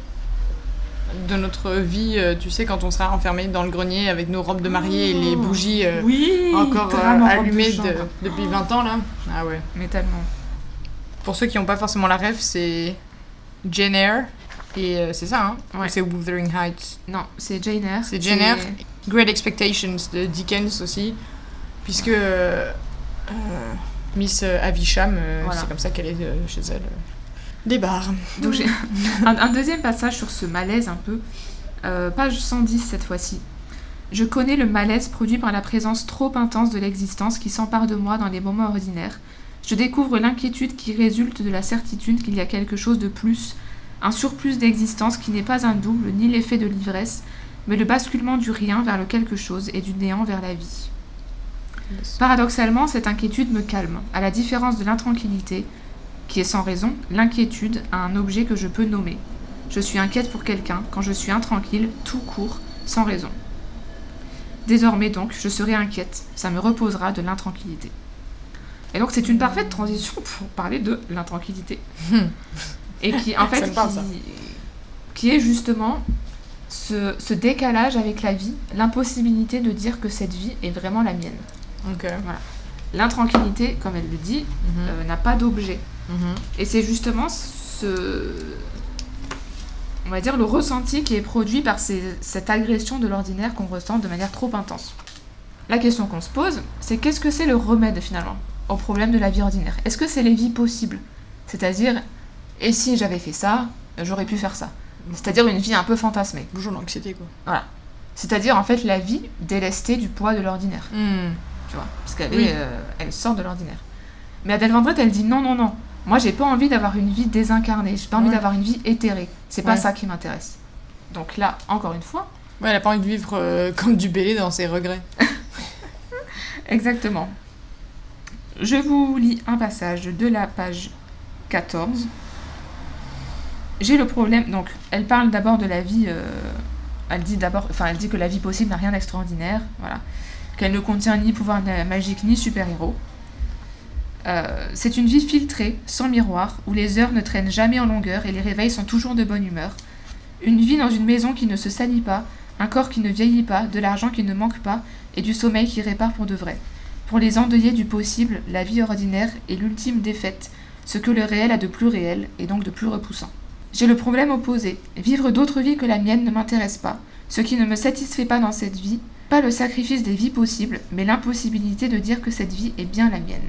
de notre vie, euh, tu sais, quand on sera enfermé dans le grenier avec nos robes de mariée et les bougies euh,
Oui
encore euh,
de
allumées de- depuis 20 ans là. Ah ouais.
Mais tellement.
Pour ceux qui n'ont pas forcément la ref, c'est Jane Eyre. Et euh, c'est ça, hein
Ouais.
C'est Wuthering Heights.
Non, c'est Jane Eyre.
C'est Jane Eyre. Great Expectations de Dickens aussi. Puisque euh, euh, Miss Avisham,
Voilà.
c'est comme ça qu'elle est chez elle. Des bars.
Donc j'ai un, un deuxième passage sur ce malaise un peu. Page 110 cette fois-ci. Je connais le malaise produit par la présence trop intense de l'existence qui s'empare de moi dans les moments ordinaires. Je découvre l'inquiétude qui résulte de la certitude qu'il y a quelque chose de plus, un surplus d'existence qui n'est pas un double ni l'effet de l'ivresse, mais le basculement du rien vers le quelque chose et du néant vers la vie. Paradoxalement, cette inquiétude me calme, à la différence de l'intranquillité, qui est sans raison, l'inquiétude a un objet que je peux nommer. Je suis inquiète pour quelqu'un quand je suis intranquille, tout court, sans raison. Désormais donc, je serai inquiète, ça me reposera de l'intranquillité. Et donc c'est une parfaite transition pour parler de l'intranquillité. Et qui en fait
parle,
qui, est justement ce, ce décalage avec la vie, l'impossibilité de dire que cette vie est vraiment la mienne. L'intranquillité, comme elle le dit,
Mhm.
euh, n'a pas d'objet.
Mhm.
Et c'est justement ce. On va dire le ressenti qui est produit par ces- cette agression de l'ordinaire qu'on ressent de manière trop intense. La question qu'on se pose, c'est qu'est-ce que c'est le remède finalement? Au problème de la vie ordinaire Est-ce que c'est les vies possibles? C'est-à-dire, et si j'avais fait ça, j'aurais pu faire ça C'est-à-dire une vie un peu fantasmée.
Bonjour l'anxiété quoi.
C'est-à-dire en fait la vie délestée du poids de l'ordinaire. tu vois, parce qu'elle
Oui.
euh, elle sort de l'ordinaire. Mais Adèle Vendrette, elle dit non, non, non. Moi, j'ai pas envie d'avoir une vie désincarnée. J'ai pas envie
Ouais.
d'avoir une vie éthérée. C'est pas
Ouais.
ça qui m'intéresse. Donc là, encore une fois,
Ouais, elle a pas envie de vivre euh, comme du bélé dans ses regrets.
exactement. Je vous lis un passage de la page 14. J'ai le problème. Donc, elle parle d'abord de la vie. euh, elle dit d'abord, enfin, elle dit que la vie possible n'a rien d'extraordinaire. Voilà. Qu'elle ne contient ni pouvoir magique ni super-héros. Euh, c'est une vie filtrée, sans miroir, où les heures ne traînent jamais en longueur et les réveils sont toujours de bonne humeur. Une vie dans une maison qui ne se salit pas, un corps qui ne vieillit pas, de l'argent qui ne manque pas et du sommeil qui répare pour de vrai. Pour les endeuillés du possible, la vie ordinaire est l'ultime défaite, ce que le réel a de plus réel et donc de plus repoussant. J'ai le problème opposé. Vivre d'autres vies que la mienne ne m'intéresse pas. Ce qui ne me satisfait pas dans cette vie, pas le sacrifice des vies possibles, mais l'impossibilité de dire que cette vie est bien la mienne.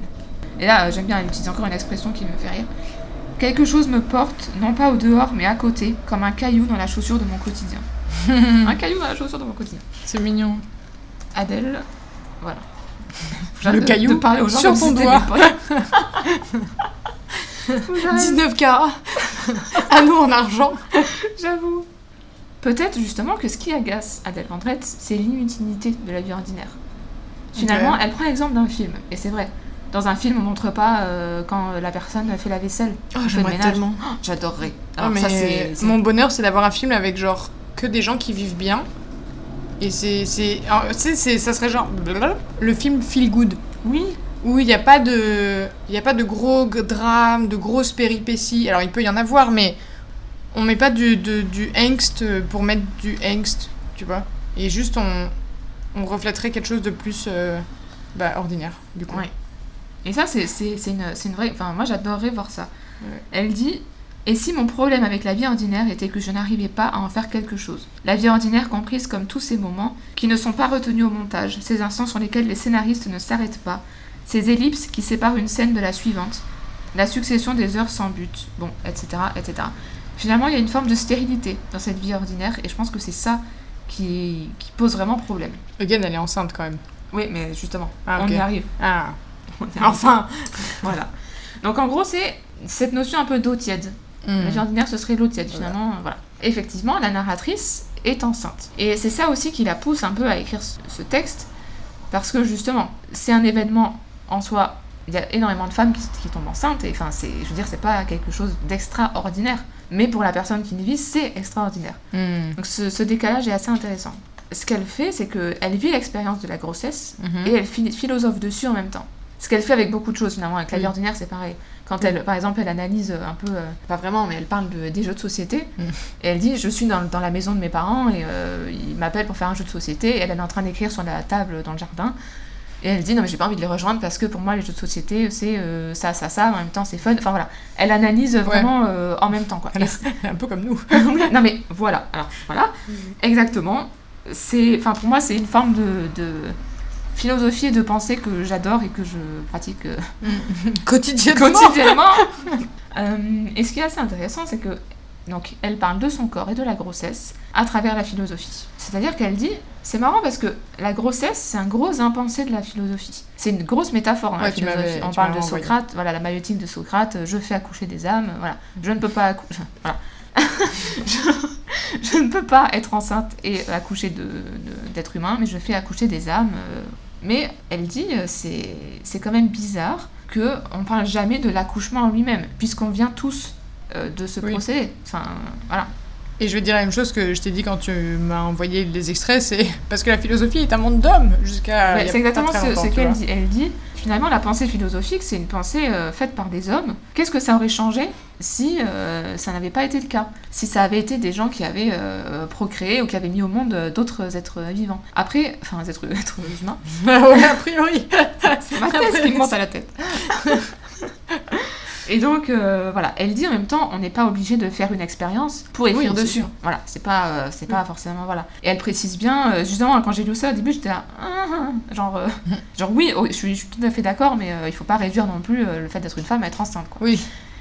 Et là, euh, j'aime bien, elle utilise encore une expression qui me fait rire. Quelque chose me porte, non pas au dehors, mais à côté, comme un caillou dans la chaussure de mon quotidien. un caillou dans la chaussure de mon quotidien.
C'est mignon.
Adèle, voilà.
Le
de-
caillou
de parler aux gens
sur ton doigt.
mes potes. Faut que j'arrête.
19 carats. Anneau en argent.
J'avoue. Peut-être justement que ce qui agace Adèle Vendrette, c'est l'inutilité de la vie ordinaire. Finalement, elle prend l'exemple d'un film, et c'est vrai. Dans un film, on montre pas euh, quand la personne fait la vaisselle.
Oh, j'aimerais tellement.
J'adorerais.
Ah, Mon bonheur, c'est d'avoir un film avec genre que des gens qui vivent bien. Et c'est. ça serait genre. Le film Feel Good.
Oui.
Où il n'y a pas de. Il a pas de gros drames, de grosses péripéties. Alors il peut y en avoir, mais on met pas du, de- du angst pour mettre du angst, tu vois. Et juste on, on reflèterait quelque chose de plus euh, bah, ordinaire, du coup.
Ouais. Et ça, c'est une, une vraie. Enfin, moi, j'adorerais voir ça.
Ouais.
Elle dit Et si mon problème avec la vie ordinaire était que je n'arrivais pas à en faire quelque chose? La vie ordinaire comprise comme tous ces moments qui ne sont pas retenus au montage, ces instants sur lesquels les scénaristes ne s'arrêtent pas, ces ellipses qui séparent une scène de la suivante, la succession des heures sans but, bon, etc., etc. Finalement, il y a une forme de stérilité dans cette vie ordinaire, et je pense que c'est ça qui, qui pose vraiment problème.
Again, elle est enceinte quand même.
Oui, mais justement,
Ah,
on y arrive.
Ah,
On y arrive.
enfin
Voilà. Donc en gros, c'est cette notion un peu d'eau tiède. La vie ordinaire, ce serait l'eau tiède, finalement. Voilà. Effectivement, la narratrice est enceinte. Et c'est ça aussi qui la pousse un peu à écrire ce, texte, parce que justement, c'est un événement en soi. Il y a énormément de femmes qui, qui tombent enceintes, et enfin, c'est, je veux dire, c'est pas quelque chose d'extraordinaire. Mais pour la personne qui le vit, c'est extraordinaire.
Hmm.
Donc ce, ce décalage est assez intéressant. Ce qu'elle fait, c'est qu'elle vit l'expérience de la grossesse,
Mhm.
et elle phil- philosophe dessus en même temps. Ce qu'elle fait avec beaucoup de choses finalement, avec la vie
Oui.
ordinaire c'est pareil. Quand elle, par exemple, elle analyse un peu, euh, pas vraiment, mais elle parle de- des jeux de société,
Mm.
et elle dit Je suis dans, dans la maison de mes parents, et euh, ils m'appellent pour faire un jeu de société, et elle, elle est en train d'écrire sur la table dans le jardin. Et elle dit Non, mais j'ai pas envie de les rejoindre parce que pour moi, les jeux de société, c'est euh, ça, ça, ça, en même temps, c'est fun. Enfin voilà, elle analyse vraiment euh, en même temps quoi.
Elle
Et
est un peu comme nous.
non mais voilà, alors voilà, exactement. C'est, enfin pour moi c'est une forme de, de philosophie et de pensée que j'adore et que je pratique euh,
Quotidiennement.
quotidiennement. Euh, et ce qui est assez intéressant, c'est que donc elle parle de son corps et de la grossesse à travers la philosophie. C'est-à-dire qu'elle dit, c'est marrant parce que la grossesse c'est un gros impensé de la philosophie. C'est une grosse métaphore dans la
Ouais,
philosophie. On parle de
envoyé.
Socrate, voilà la maïotique de Socrate, euh, je fais accoucher des âmes, voilà, je ne peux pas accoucher, voilà. je, je ne peux pas être enceinte et accoucher de, de- d'êtres humains, mais je fais accoucher des âmes. euh. Mais elle dit, euh, c'est, quand même bizarre que on parle jamais de l'accouchement en lui-même, puisqu'on vient tous euh, de ce
Oui.
procédé. Enfin, voilà.
Et je vais te dire la même chose que je t'ai dit quand tu m'as envoyé les extraits, c'est parce que la philosophie est un monde d'hommes jusqu'à.
Ouais,
a
c'est exactement
pas très
ce, ce qu'elle dit. Elle dit, finalement, la pensée philosophique, c'est une pensée euh, faite par des hommes. Qu'est-ce que ça aurait changé si euh, ça n'avait pas été le cas? Si ça avait été des gens qui avaient euh, procréé ou qui avaient mis au monde d'autres êtres vivants? Après, enfin, êtres, êtres humains,
ouais, a priori.
c'est ma thèse qui me monte à la tête. Et donc, euh, voilà, elle dit en même temps, on n'est pas obligé de faire une expérience pour écrire
Oui,
dessus.
sûr.
Voilà, c'est pas, euh, c'est pas forcément, voilà. Et elle précise bien, euh, justement, quand j'ai lu ça au début, j'étais là, Ah, ah, genre, euh, genre oui, oh, je, suis, je suis tout à fait d'accord, mais il faut pas réduire non plus le fait d'être une femme à être enceinte, quoi.
Oui.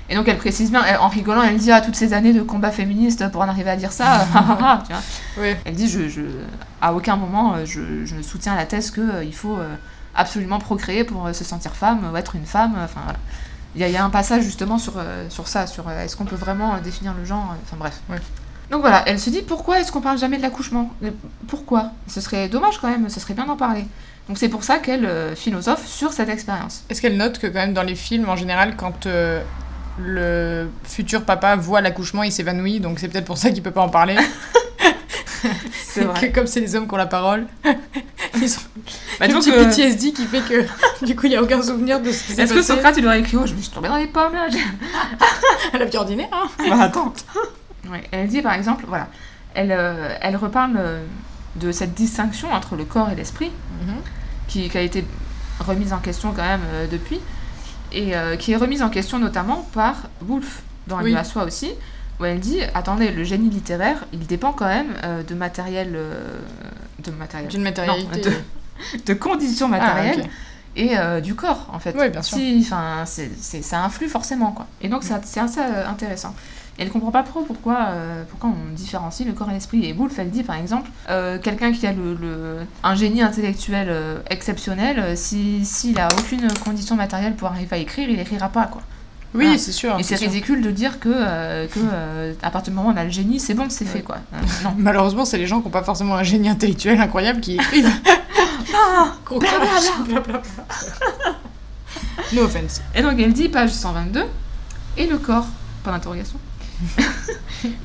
Et donc elle précise bien, elle- en rigolant, elle dit, ah, toutes ces années de combat féministe pour en arriver à dire ça, ah, ah, ah, tu vois.
Oui.
Elle dit, je, je, à aucun moment, je, je soutiens la thèse qu'il faut euh, absolument procréer pour se sentir femme ou être une femme. Enfin, voilà. Il y, a- il y a un passage justement sur, euh, sur ça, sur euh, est-ce qu'on peut vraiment euh, définir le genre, enfin bref.
Ouais.
Donc voilà, elle se dit, pourquoi est-ce qu'on parle jamais de l'accouchement? Pourquoi? Ce serait dommage quand même, ce serait bien d'en parler. Donc c'est pour ça qu'elle philosophe sur cette expérience.
Est-ce qu'elle note que quand même dans les films en général, quand euh, le futur papa voit l'accouchement, il s'évanouit, donc c'est peut-être pour ça qu'il peut pas en parler?
C'est vrai.
que comme c'est les hommes qui ont la parole, ils sont
Bah,
le
donc,
petit
euh,
PTSD qui fait que du coup il y a aucun souvenir de ce qui s'est
Est-ce que
passé
Socrate il aurait écrit Oh, je me suis tombée dans les pommes là
à la vie ordinaire. Hein
Bah attends. Ouais, elle dit par exemple, voilà, elle, euh, elle reparle euh, de cette distinction entre le corps et l'esprit, qui, qui a été remise en question quand même euh, depuis, et euh, qui est remise en question notamment par Woolf, dans Un
Oui.
à soi aussi, où elle dit, attendez, le génie littéraire, il dépend quand même euh, de matériel... euh, de matériel...
D'une matérialité.
Non, de conditions
Ah,
matérielles et euh, du corps en fait.
Oui, bien sûr.
Si, enfin, c'est, c'est- ça influe forcément quoi. Et donc ça- c'est assez intéressant. Et elle comprend pas trop pourquoi, pourquoi on différencie le corps et l'esprit. Et Woolf, elle dit par exemple, quelqu'un qui a le, le- un génie intellectuel exceptionnel, euh, si, s'il a aucune condition matérielle pour arriver à écrire, il écrira pas quoi.
Oui,
Voilà.
c'est sûr.
et c'est ridicule de dire que, euh, que euh, à partir du moment où on a le génie, c'est bon, c'est
Ouais.
fait quoi. Euh, non.
Malheureusement, c'est les gens qui n'ont pas forcément un génie intellectuel incroyable qui écrivent. Blablabla. No offense.
Et donc elle dit, page 122, et le corps? Point d'interrogation.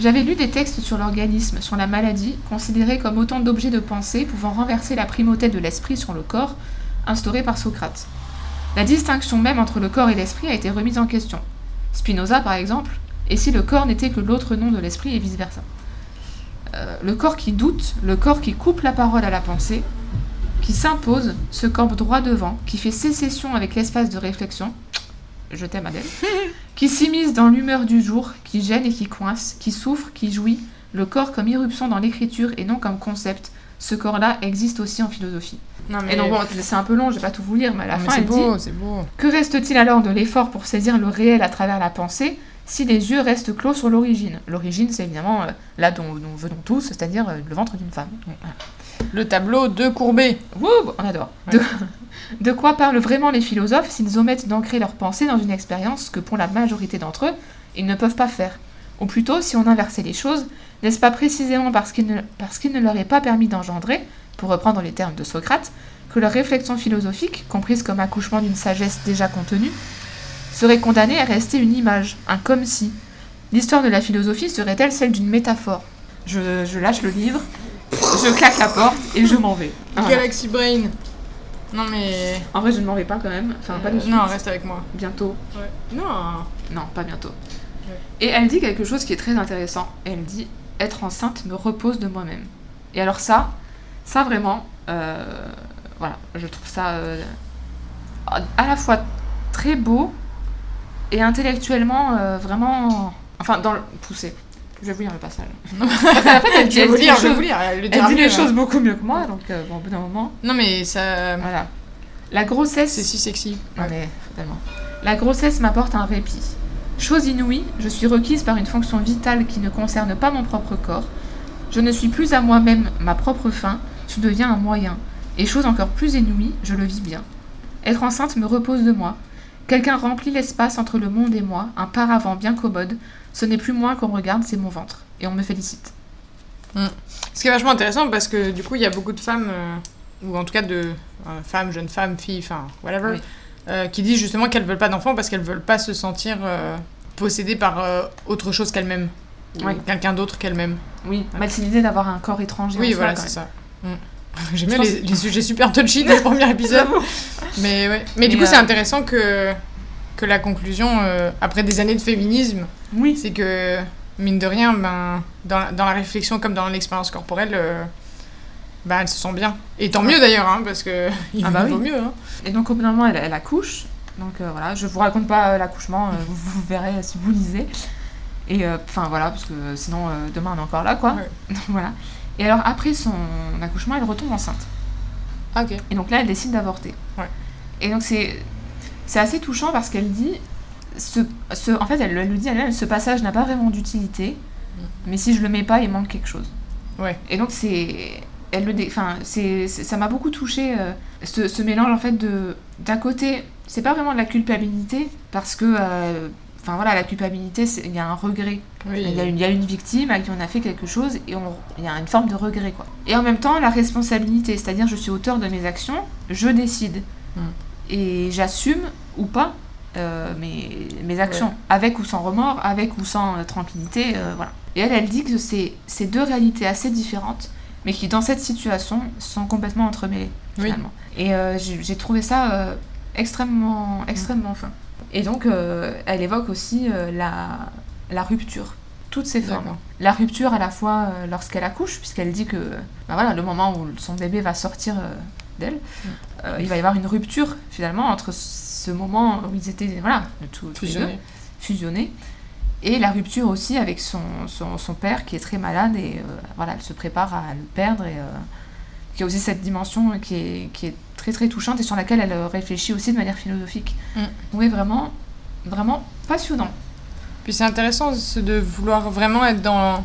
J'avais lu des textes sur l'organisme, sur la maladie, considérés comme autant d'objets de pensée pouvant renverser la primauté de l'esprit sur le corps, instaurée par Socrate. La distinction même entre le corps et l'esprit a été remise en question. Spinoza, par exemple, et si le corps n'était que l'autre nom de l'esprit et vice-versa. Euh, le corps qui doute, le corps qui coupe la parole à la pensée, qui s'impose, se campe droit devant, qui fait sécession avec l'espace de réflexion, je t'aime Adèle, qui s'immisce dans l'humeur du jour, qui gêne et qui coince, qui souffre, qui jouit, le corps comme irruption dans l'écriture et non comme concept, ce corps-là existe aussi en philosophie.
Non,
Et donc bon, c'est un peu long, je vais pas tout vous lire, mais à la fin
c'est
elle
beau,
dit
beau.
Que reste-t-il alors de l'effort pour saisir le réel à travers la pensée si les yeux restent clos sur l'origine? L'origine, c'est évidemment euh, là dont nous venons tous, c'est-à-dire euh, le ventre d'une femme. Donc, voilà.
Le tableau de Courbet.
Wouh, on adore. De, de quoi parlent vraiment les philosophes s'ils omettent d'ancrer leur pensée dans une expérience que pour la majorité d'entre eux, ils ne peuvent pas faire? Ou plutôt, si on inversait les choses, n'est-ce pas précisément parce qu'il ne, parce qu'il ne leur est pas permis d'engendrer, pour reprendre les termes de Socrate, que leur réflexion philosophique, comprise comme accouchement d'une sagesse déjà contenue, serait condamnée à rester une image, un comme si L'histoire de la philosophie serait-elle celle d'une métaphore? Je, je lâche le livre, je claque la porte et je m'en vais. Voilà.
Galaxy Brain. Non mais.
En vrai, je ne m'en vais pas quand même. Enfin, pas de
Euh,
suite.
non, reste avec moi.
Bientôt.
Non.
Non, pas bientôt.
Ouais.
Et elle dit quelque chose qui est très intéressant. Elle dit Être enceinte me repose de moi-même. Et alors, ça, ça vraiment, euh, voilà, je trouve ça euh, à la fois très beau et intellectuellement euh, vraiment. Enfin, dans le. poussé. Je vais vous lire le passage. En fait, elle dit,
Je vais
elle
vous
dit
lire,
les
je vais
choses-
vous lire. Elle, le
elle
dira
dit
mieux,
les
hein.
choses beaucoup mieux que moi, donc bon, au bout d'un moment.
Non mais ça.
Voilà. La grossesse.
C'est si sexy.
Non mais totalement. La grossesse m'apporte un répit. Chose inouïe, je suis requise par une fonction vitale qui ne concerne pas mon propre corps. Je ne suis plus à moi-même ma propre fin, je deviens un moyen. Et chose encore plus inouïe, je le vis bien. Être enceinte me repose de moi. Quelqu'un remplit l'espace entre le monde et moi, un paravent bien commode. Ce n'est plus moi qu'on regarde, c'est mon ventre. Et on me félicite.
Ce qui est vachement intéressant parce que du coup, il y a beaucoup de femmes, euh, ou en tout cas de euh, femmes, jeunes femmes, filles, enfin, whatever,
Oui.
euh, qui disent justement qu'elles veulent pas d'enfants parce qu'elles veulent pas se sentir possédées par autre chose qu'elles-mêmes.
Oui.
quelqu'un d'autre qu'elles-mêmes.
Oui, mais c'est l'idée d'avoir un corps étranger.
Oui, voilà, c'est ça. Mm. J'aime bien les, les sujets super touchy dans le premier épisode. mais ouais. Mais du coup, c'est
euh,
intéressant que, que la conclusion, euh, après des années de féminisme,
Oui,
c'est que, mine de rien, ben, dans, la, dans la réflexion comme dans l'expérience corporelle, euh, ben, elle se sent bien. Et tant mieux d'ailleurs, hein, parce que il
Ah bah
vaut
oui.
mieux. Hein.
Et donc au bout d'un moment, elle, elle accouche. Donc euh, voilà, je vous raconte pas l'accouchement, vous, vous verrez si vous lisez. Et enfin voilà, parce que sinon demain on est encore là quoi.
Ouais.
Voilà. Et alors après son accouchement, elle retombe enceinte.
Ah, ok.
Et donc là, elle décide d'avorter.
Ouais.
Et donc c'est assez touchant parce qu'elle dit, ce, ce, en fait elle, elle le dit elle-même, ce passage n'a pas vraiment d'utilité, mais si je le mets pas, il manque quelque chose.
Ouais.
Et donc c'est elle le enfin c'est ça m'a beaucoup touché ce, ce mélange en fait de d'un côté c'est pas vraiment de la culpabilité parce que euh, enfin voilà la culpabilité il y a un regret.
Oui.
il y, a une, il y a une victime à qui on a fait quelque chose et il y a une forme de regret quoi. Et en même temps la responsabilité c'est-à-dire je suis auteur de mes actions je décide.
Mm.
et j'assume ou pas euh, mes, mes actions. Avec ou sans remords avec ou sans euh, tranquillité euh, voilà. Et elle elle dit que c'est deux réalités assez différentes mais qui dans cette situation sont complètement entremêlées
Oui.
finalement. Et j'ai trouvé ça extrêmement extrêmement fin et donc euh, elle évoque aussi euh, la la rupture toutes ses formes la rupture à la fois euh, lorsqu'elle accouche puisqu'elle dit que bah voilà le moment où son bébé va sortir euh, d'elle
Mm.
euh, il va y avoir une rupture finalement entre ce moment où ils étaient voilà tous tous les deux,
Fusionné.
fusionnés et la rupture aussi avec son, son, son père qui est très malade et voilà elle se prépare à le perdre et qui a aussi cette dimension qui est, qui est très très touchante et sur laquelle elle euh, réfléchit aussi de manière philosophique
Mm.
oui vraiment vraiment passionnant
Puis c'est intéressant de vouloir vraiment être dans,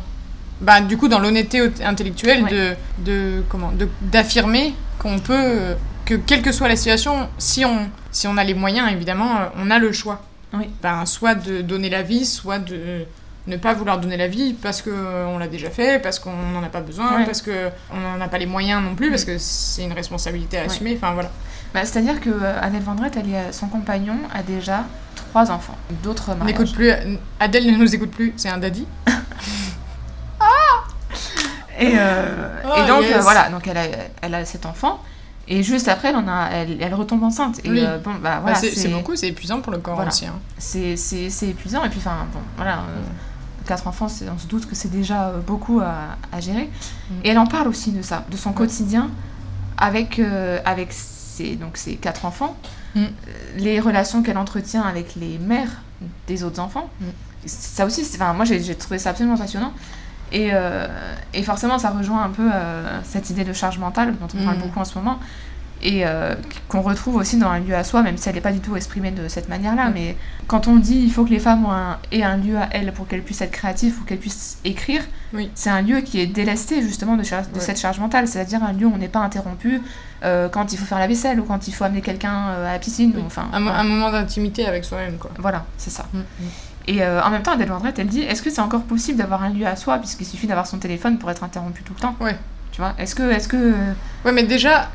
bah, du coup, dans l'honnêteté intellectuelle de, de comment, d'affirmer qu'on peut, euh, que quelle que soit la situation, si on, si on a les moyens, évidemment, euh, on a le choix.
Oui.
Ben, soit de donner la vie, soit de ne pas vouloir donner la vie parce que euh, l'a déjà fait, parce qu'on n'en a pas besoin,
Ouais.
parce que on n'en a pas les moyens non plus, parce
Mm.
que c'est une responsabilité à assumer. Enfin voilà.
Bah, c'est à dire que euh, Annette Vendrette elle est, son compagnon a déjà trois enfants d'autres mariages
n'écoute plus. Adèle ne nous écoute plus. C'est un daddy.
Et, euh,
Oh,
et donc,
yes.
euh, voilà, donc elle a, elle a cet enfant. Et juste après, elle, en a, elle, elle retombe enceinte. Et
Oui.
euh, bon, bah
Bah,
voilà.
c'est c'est beaucoup, c'est épuisant pour le corps
Voilà.
aussi. hein.
c'est épuisant. Et puis, enfin, bon, voilà. euh, Quatre enfants, on se doute que c'est déjà euh, beaucoup à, à gérer.
Mm.
Et elle en parle aussi de ça, de son
Ouais.
quotidien avec, euh, avec ses, donc ses quatre enfants,
Mm.
euh, les relations qu'elle entretient avec les mères des autres enfants.
Mm.
Ça aussi, enfin, moi j'ai trouvé ça absolument passionnant. Et, euh, et forcément, ça rejoint un peu euh, cette idée de charge mentale dont on parle beaucoup en ce moment. Et euh, qu'on retrouve aussi dans un lieu à soi, même si elle n'est pas du tout exprimée de cette manière-là.
Mm.
Mais quand on dit il faut que les femmes ont un- aient un lieu à elles pour qu'elles puissent être créatives, pour qu'elles puissent écrire,
Oui.
c'est un lieu qui est délesté justement de, char- de
Ouais.
cette charge mentale. C'est-à-dire un lieu où on n'est pas interrompu euh, quand il faut faire la vaisselle ou quand il faut amener quelqu'un euh, à la piscine.
Oui.
ou Enfin,
Un, mo-
voilà.
un moment d'intimité avec soi-même, quoi.
Voilà, c'est ça.
Mm.
Et euh, en même temps, Adèle Vendrette, elle dit est-ce que c'est encore possible d'avoir un lieu à soi puisqu'il suffit d'avoir son téléphone pour être interrompu tout le temps?
Ouais.
Tu vois Est-ce que, est-ce que
Ouais, mais déjà,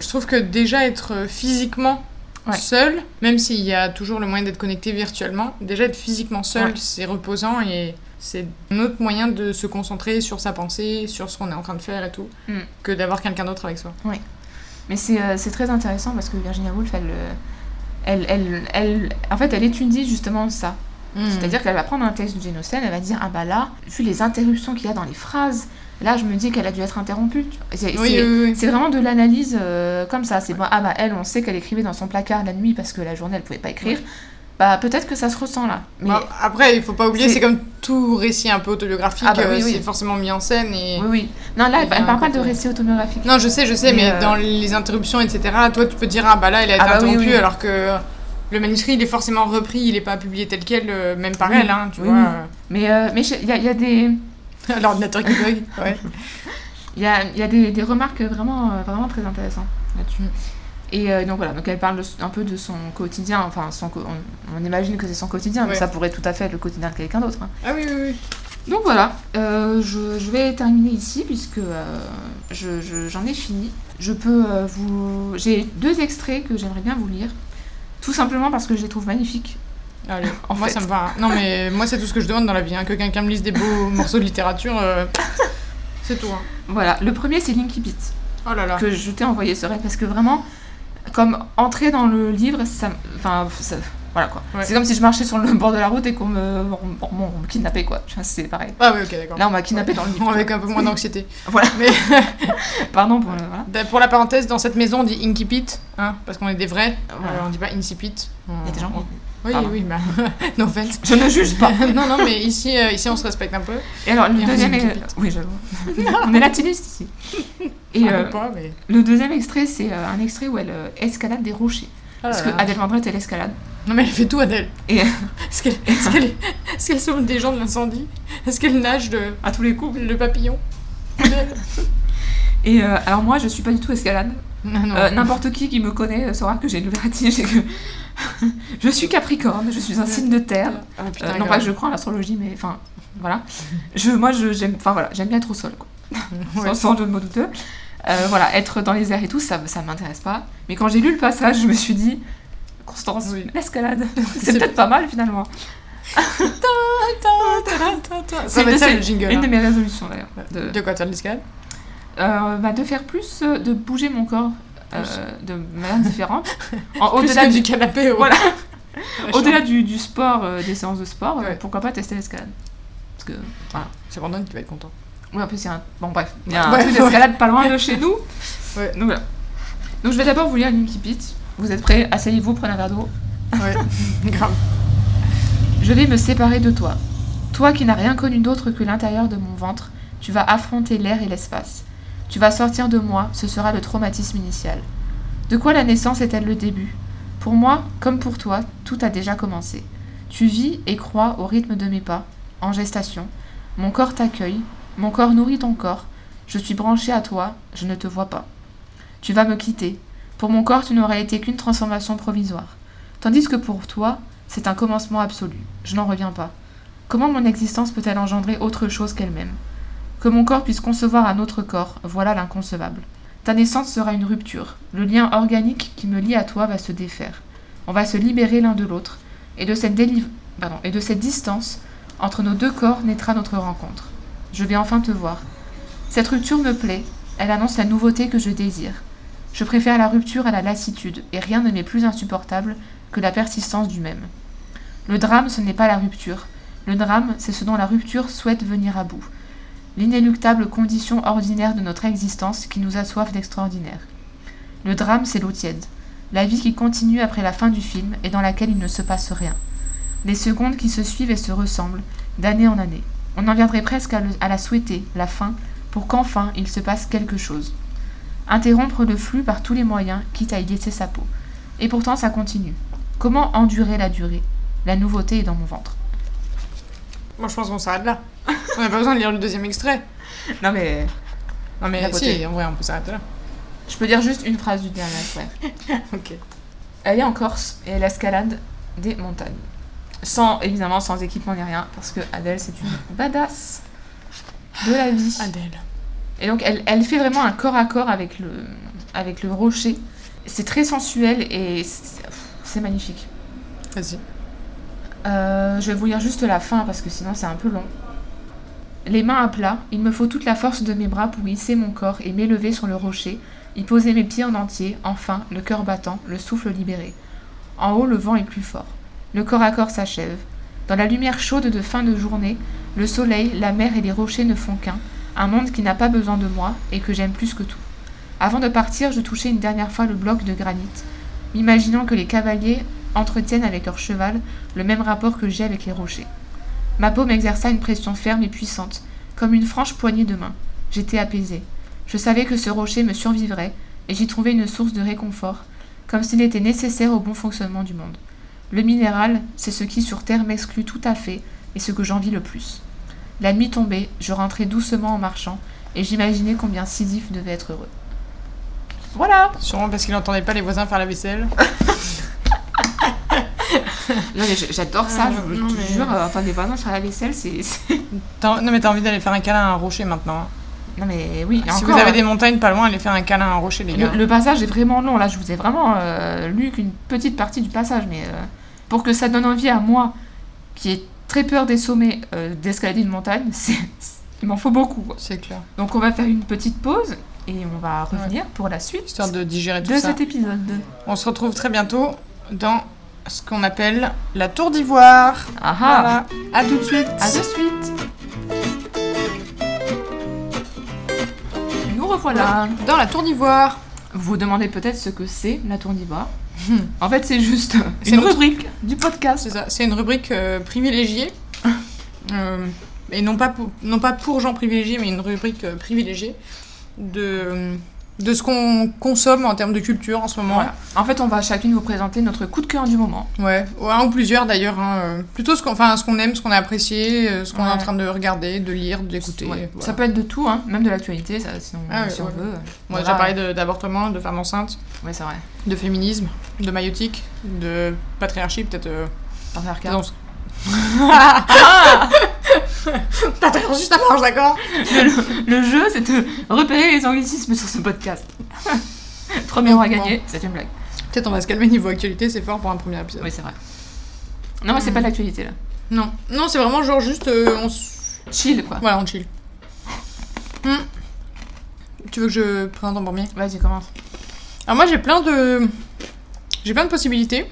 je trouve que déjà être euh, physiquement
Ouais.
seul, même s'il y a toujours le moyen d'être connecté virtuellement, déjà être physiquement seul,
Ouais.
c'est reposant et c'est un autre moyen de se concentrer sur sa pensée, sur ce qu'on est en train de faire et tout,
Mm.
que d'avoir quelqu'un d'autre avec soi.
Mais c'est euh, c'est très intéressant parce que Virginia Woolf, elle, euh, elle, elle, elle, en fait, elle étudie justement ça.
Mm.
C'est-à-dire qu'elle va prendre un texte de Austen, elle va dire Ah bah là, vu les interruptions qu'il y a dans les phrases, là je me dis qu'elle a dû être interrompue. C'est
Oui,
c'est-
oui, oui.
c'est vraiment de l'analyse euh, comme ça. C'est bon, ah bah elle, on sait qu'elle écrivait dans son placard la nuit parce que la journée elle pouvait pas écrire. Bah peut-être que ça se ressent là. Mais
Bah, après, il faut pas oublier,
c'est-
comme tout récit un peu autobiographique,
Ah bah oui,
euh,
oui.
c'est forcément mis en scène et...
oui, oui. Non, là, elle, elle parle pas de récit autobiographique.
Non, je sais, je sais,
Mais,
mais,
euh,
dans les interruptions, etc., toi, tu peux dire, ah bah là, il a été
Ah bah oui,
interrompu,
oui.
alors que le manuscrit, il est forcément repris, il est pas publié tel quel, même par elle, hein, tu vois.
Mais euh, mais il y a, il y a des
L'ordinateur qui bug, ouais.
il y a, il y a des, des remarques vraiment euh, vraiment très intéressantes là-dessus. Et euh, donc voilà, donc elle parle un peu de son quotidien, enfin son, co- on, on imagine que c'est son quotidien, mais ça pourrait tout à fait être le quotidien de quelqu'un d'autre. hein.
Ah oui, oui, oui.
Donc voilà, euh, je, je vais terminer ici puisque euh, je- je- j'en ai fini. Je peux vous... J'ai deux extraits que j'aimerais bien vous lire, tout simplement parce que je les trouve magnifiques.
Allez,
En
moi
fait.
ça me va. Non mais moi c'est tout ce que je demande dans la vie, hein, que quelqu'un me lise des beaux morceaux de littérature, euh, c'est tout. Hein.
Voilà, le premier c'est Linky Pit,
Oh là là.
que je t'ai envoyé ce rêve parce que vraiment, comme entrer dans le livre, ça... Enfin, ça- voilà quoi.
Ouais.
C'est comme si je marchais sur le bord de la route et qu'on me, on, on- on me kidnappait quoi. C'est pareil.
Ah oui, ok, d'accord.
Là on m'a kidnappé dans le livre.
Avec un peu moins d'anxiété.
Voilà,
Mais
pardon pour le... Voilà.
bah, pour la parenthèse, dans cette maison on dit incipit, hein, parce qu'on est des vrais.
Voilà.
Euh, on dit pas incipit.
Il y a des gens qui-
Oui,
Pardon.
oui, bah, no offense.
Je ne juge pas.
non, non, mais ici, euh, ici on se respecte un peu.
Et alors, le
Et
deuxième. est-. Oui, j'avoue. On est latinistes ici. Et
Enfin,
euh,
pas, mais...
le deuxième extrait, c'est euh, un extrait où elle euh, escalade des rochers.
Là
Parce que
là.
Adèle Vendrette, elle escalade.
Non mais elle fait tout Adèle.
Et
Est-ce qu'elle est qu'elle est sauve des gens de l'incendie? Est-ce qu'elle nage de
à tous les coups.
le papillon?
Et alors, moi, je suis pas du tout escalade. N'importe qui qui me connaît saura que j'ai une vertige et que. Je suis Capricorne, je suis un signe de terre.
Ah, putain,
Euh, non pas que je crois en l'astrologie, mais enfin, voilà. Je, moi, je- j'aime enfin, voilà, bien être au sol, quoi.
Ouais.
sans, jeu de mots douteux. Euh, voilà, être dans les airs et tout, ça, ça m'intéresse pas. Mais quand j'ai lu le passage, je me suis dit, Constance,
Oui.
l'escalade,
C'est
peut-être pas mal finalement. C'est une
ça
de-
le jingle.
Une
hein.
de mes résolutions d'ailleurs. De,
De quoi faire de l'escalade?
Euh, bah, de faire plus, de bouger mon corps de manière différente. Au-delà du,
canapé.
Voilà. au-delà du, du sport, euh, des séances de sport, euh,
Ouais.
pourquoi pas tester l'escalade? Parce que, voilà.
C'est Brandon qui va être content.
Oui, en plus, il y a un. Bon, bref, il y a un
Ouais,
truc
ouais.
pas loin de chez nous.
Ouais.
Donc voilà. Donc je vais d'abord vous lire Linky Pit. Vous êtes prêts? Asseyez-vous, prenez un verre d'eau.
Ouais, grave.
Je vais me séparer de toi. Toi qui n'as rien connu d'autre que l'intérieur de mon ventre, tu vas affronter l'air et l'espace. Tu vas sortir de moi, ce sera le traumatisme initial. De quoi la naissance est-elle le début? Pour moi, comme pour toi, tout a déjà commencé. Tu vis et crois au rythme de mes pas, en gestation. Mon corps t'accueille, mon corps nourrit ton corps. Je suis branché à toi, je ne te vois pas. Tu vas me quitter. Pour mon corps, tu n'aurais été qu'une transformation provisoire. Tandis que pour toi, c'est un commencement absolu. Je n'en reviens pas. Comment mon existence peut-elle engendrer autre chose qu'elle-même? Que mon corps puisse concevoir un autre corps, voilà l'inconcevable. Ta naissance sera une rupture. Le lien organique qui me lie à toi va se défaire. On va se libérer l'un de l'autre. Et de cette et de cette distance, entre nos deux corps naîtra notre rencontre. Je vais enfin te voir. Cette rupture me plaît, elle annonce la nouveauté que je désire. Je préfère la rupture à la lassitude, et rien ne m'est plus insupportable que la persistance du même. Le drame, ce n'est pas la rupture. Le drame, c'est ce dont la rupture souhaite venir à bout. L'inéluctable condition ordinaire de notre existence qui nous assoiff d'extraordinaire. Le drame, c'est l'eau tiède. La vie qui continue après la fin du film et dans laquelle il ne se passe rien. Les secondes qui se suivent et se ressemblent, d'année en année. On en viendrait presque à la souhaiter, la fin, pour qu'enfin il se passe quelque chose. Interrompre le flux par tous les moyens, quitte à y laisser sa peau. Et pourtant ça continue. Comment endurer la durée? La nouveauté est dans mon ventre.
Moi, je pense qu'on s'arrête là. On n'a pas besoin de lire le deuxième extrait.
Non mais
Non, mais si, en vrai, on peut s'arrêter là.
je peux dire juste une phrase du dernier frère.
Ok.
Elle est en Corse et elle escalade des montagnes. Sans, évidemment, sans équipement ni rien, parce que Adèle, c'est une badass de la vie.
Adèle.
Et donc, elle, elle fait vraiment un corps à corps avec le, avec le rocher. C'est très sensuel et c'est magnifique.
Vas-y.
Euh, je vais vous lire juste la fin parce que sinon c'est un peu long. Les mains à plat, il me faut toute la force de mes bras pour hisser mon corps et m'élever sur le rocher, y poser mes pieds en entier, enfin, le cœur battant, le souffle libéré. En haut, le vent est plus fort. Le corps à corps s'achève. Dans la lumière chaude de fin de journée, le soleil, la mer et les rochers ne font qu'un, un monde qui n'a pas besoin de moi et que j'aime plus que tout. Avant de partir, je touchais une dernière fois le bloc de granit, m'imaginant que les cavaliers entretiennent avec leur cheval le même rapport que j'ai avec les rochers. Ma peau m'exerça une pression ferme et puissante, comme une franche poignée de main. J'étais apaisée. Je savais que ce rocher me survivrait, et j'y trouvais une source de réconfort, comme s'il était nécessaire au bon fonctionnement du monde. Le minéral, c'est ce qui sur Terre m'exclut tout à fait, et ce que j'envie le plus. La nuit tombait, je rentrais doucement en marchant, et j'imaginais combien Sisyphe devait être heureux. Voilà
Sûrement parce qu'il n'entendait pas les voisins faire la vaisselle.
Non, mais J'adore ça,
Ah,
je, te
mais-
jure, euh, entendre des voisins faire la vaisselle, c'est...
Non, mais t'as envie d'aller faire un câlin à un rocher maintenant. hein.
Non mais oui,
si
encore,
vous avez
euh,
des montagnes pas loin, allez faire un câlin à un rocher, les
Le,
gars.
le passage est vraiment long. Là, je vous ai vraiment euh, lu qu'une petite partie du passage, mais euh, pour que ça donne envie à moi, qui ai très peur des sommets, euh, d'escalader une montagne, c'est, il m'en faut beaucoup.
C'est clair.
Donc, on va faire une petite pause et on va revenir pour la suite
Histoire de digérer tout
de
ça.
cet épisode.
On se retrouve très bientôt dans ce qu'on appelle la tour d'ivoire.
Ah ah
Voilà. À tout de suite.
À de suite Nous revoilà
Dans la tour d'ivoire.
Vous vous demandez peut-être ce que c'est la tour d'ivoire. En fait, c'est juste
C'est
une
notre-
rubrique du podcast.
C'est ça. C'est une rubrique euh, privilégiée. Euh, et non pas, pour, non pas pour gens privilégiés, mais une rubrique euh, privilégiée de, de ce qu'on consomme en termes de culture en ce moment.
Voilà. En fait, on va chacune vous présenter notre coup de cœur du moment.
Ouais, ou un ou plusieurs d'ailleurs. hein, euh, Plutôt ce qu'on enfin, ce qu'on aime, ce qu'on a apprécié, euh, ce qu'on est en train de regarder, de lire, d'écouter.
Ouais.
voilà.
Ça peut être de tout, hein, même de l'actualité,
Ah
si on
ouais.
veut.
On
Voilà.
déjà parlé de- d'avortement, de, femmes enceintes,
Ouais, c'est vrai.
de féminisme, de maïotique, de patriarchie, peut-être. Euh...
Patriarcat.
Non, patriarchie, ça marche, d'accord
Le jeu, c'est de repérer les anglicismes sur ce podcast. Premier
Bon.
gagné, c'est une blague.
Peut-être on va se calmer niveau actualité, c'est fort pour un premier épisode.
Oui, c'est vrai. Non, mais c'est
Hmm.
pas de l'actualité là.
Non, non, c'est vraiment genre juste. euh, on s-
Chill quoi.
Voilà, on chill. Hmm. Tu veux que je présente en premier?
Vas-y, commence.
Alors moi j'ai plein de j'ai plein de possibilités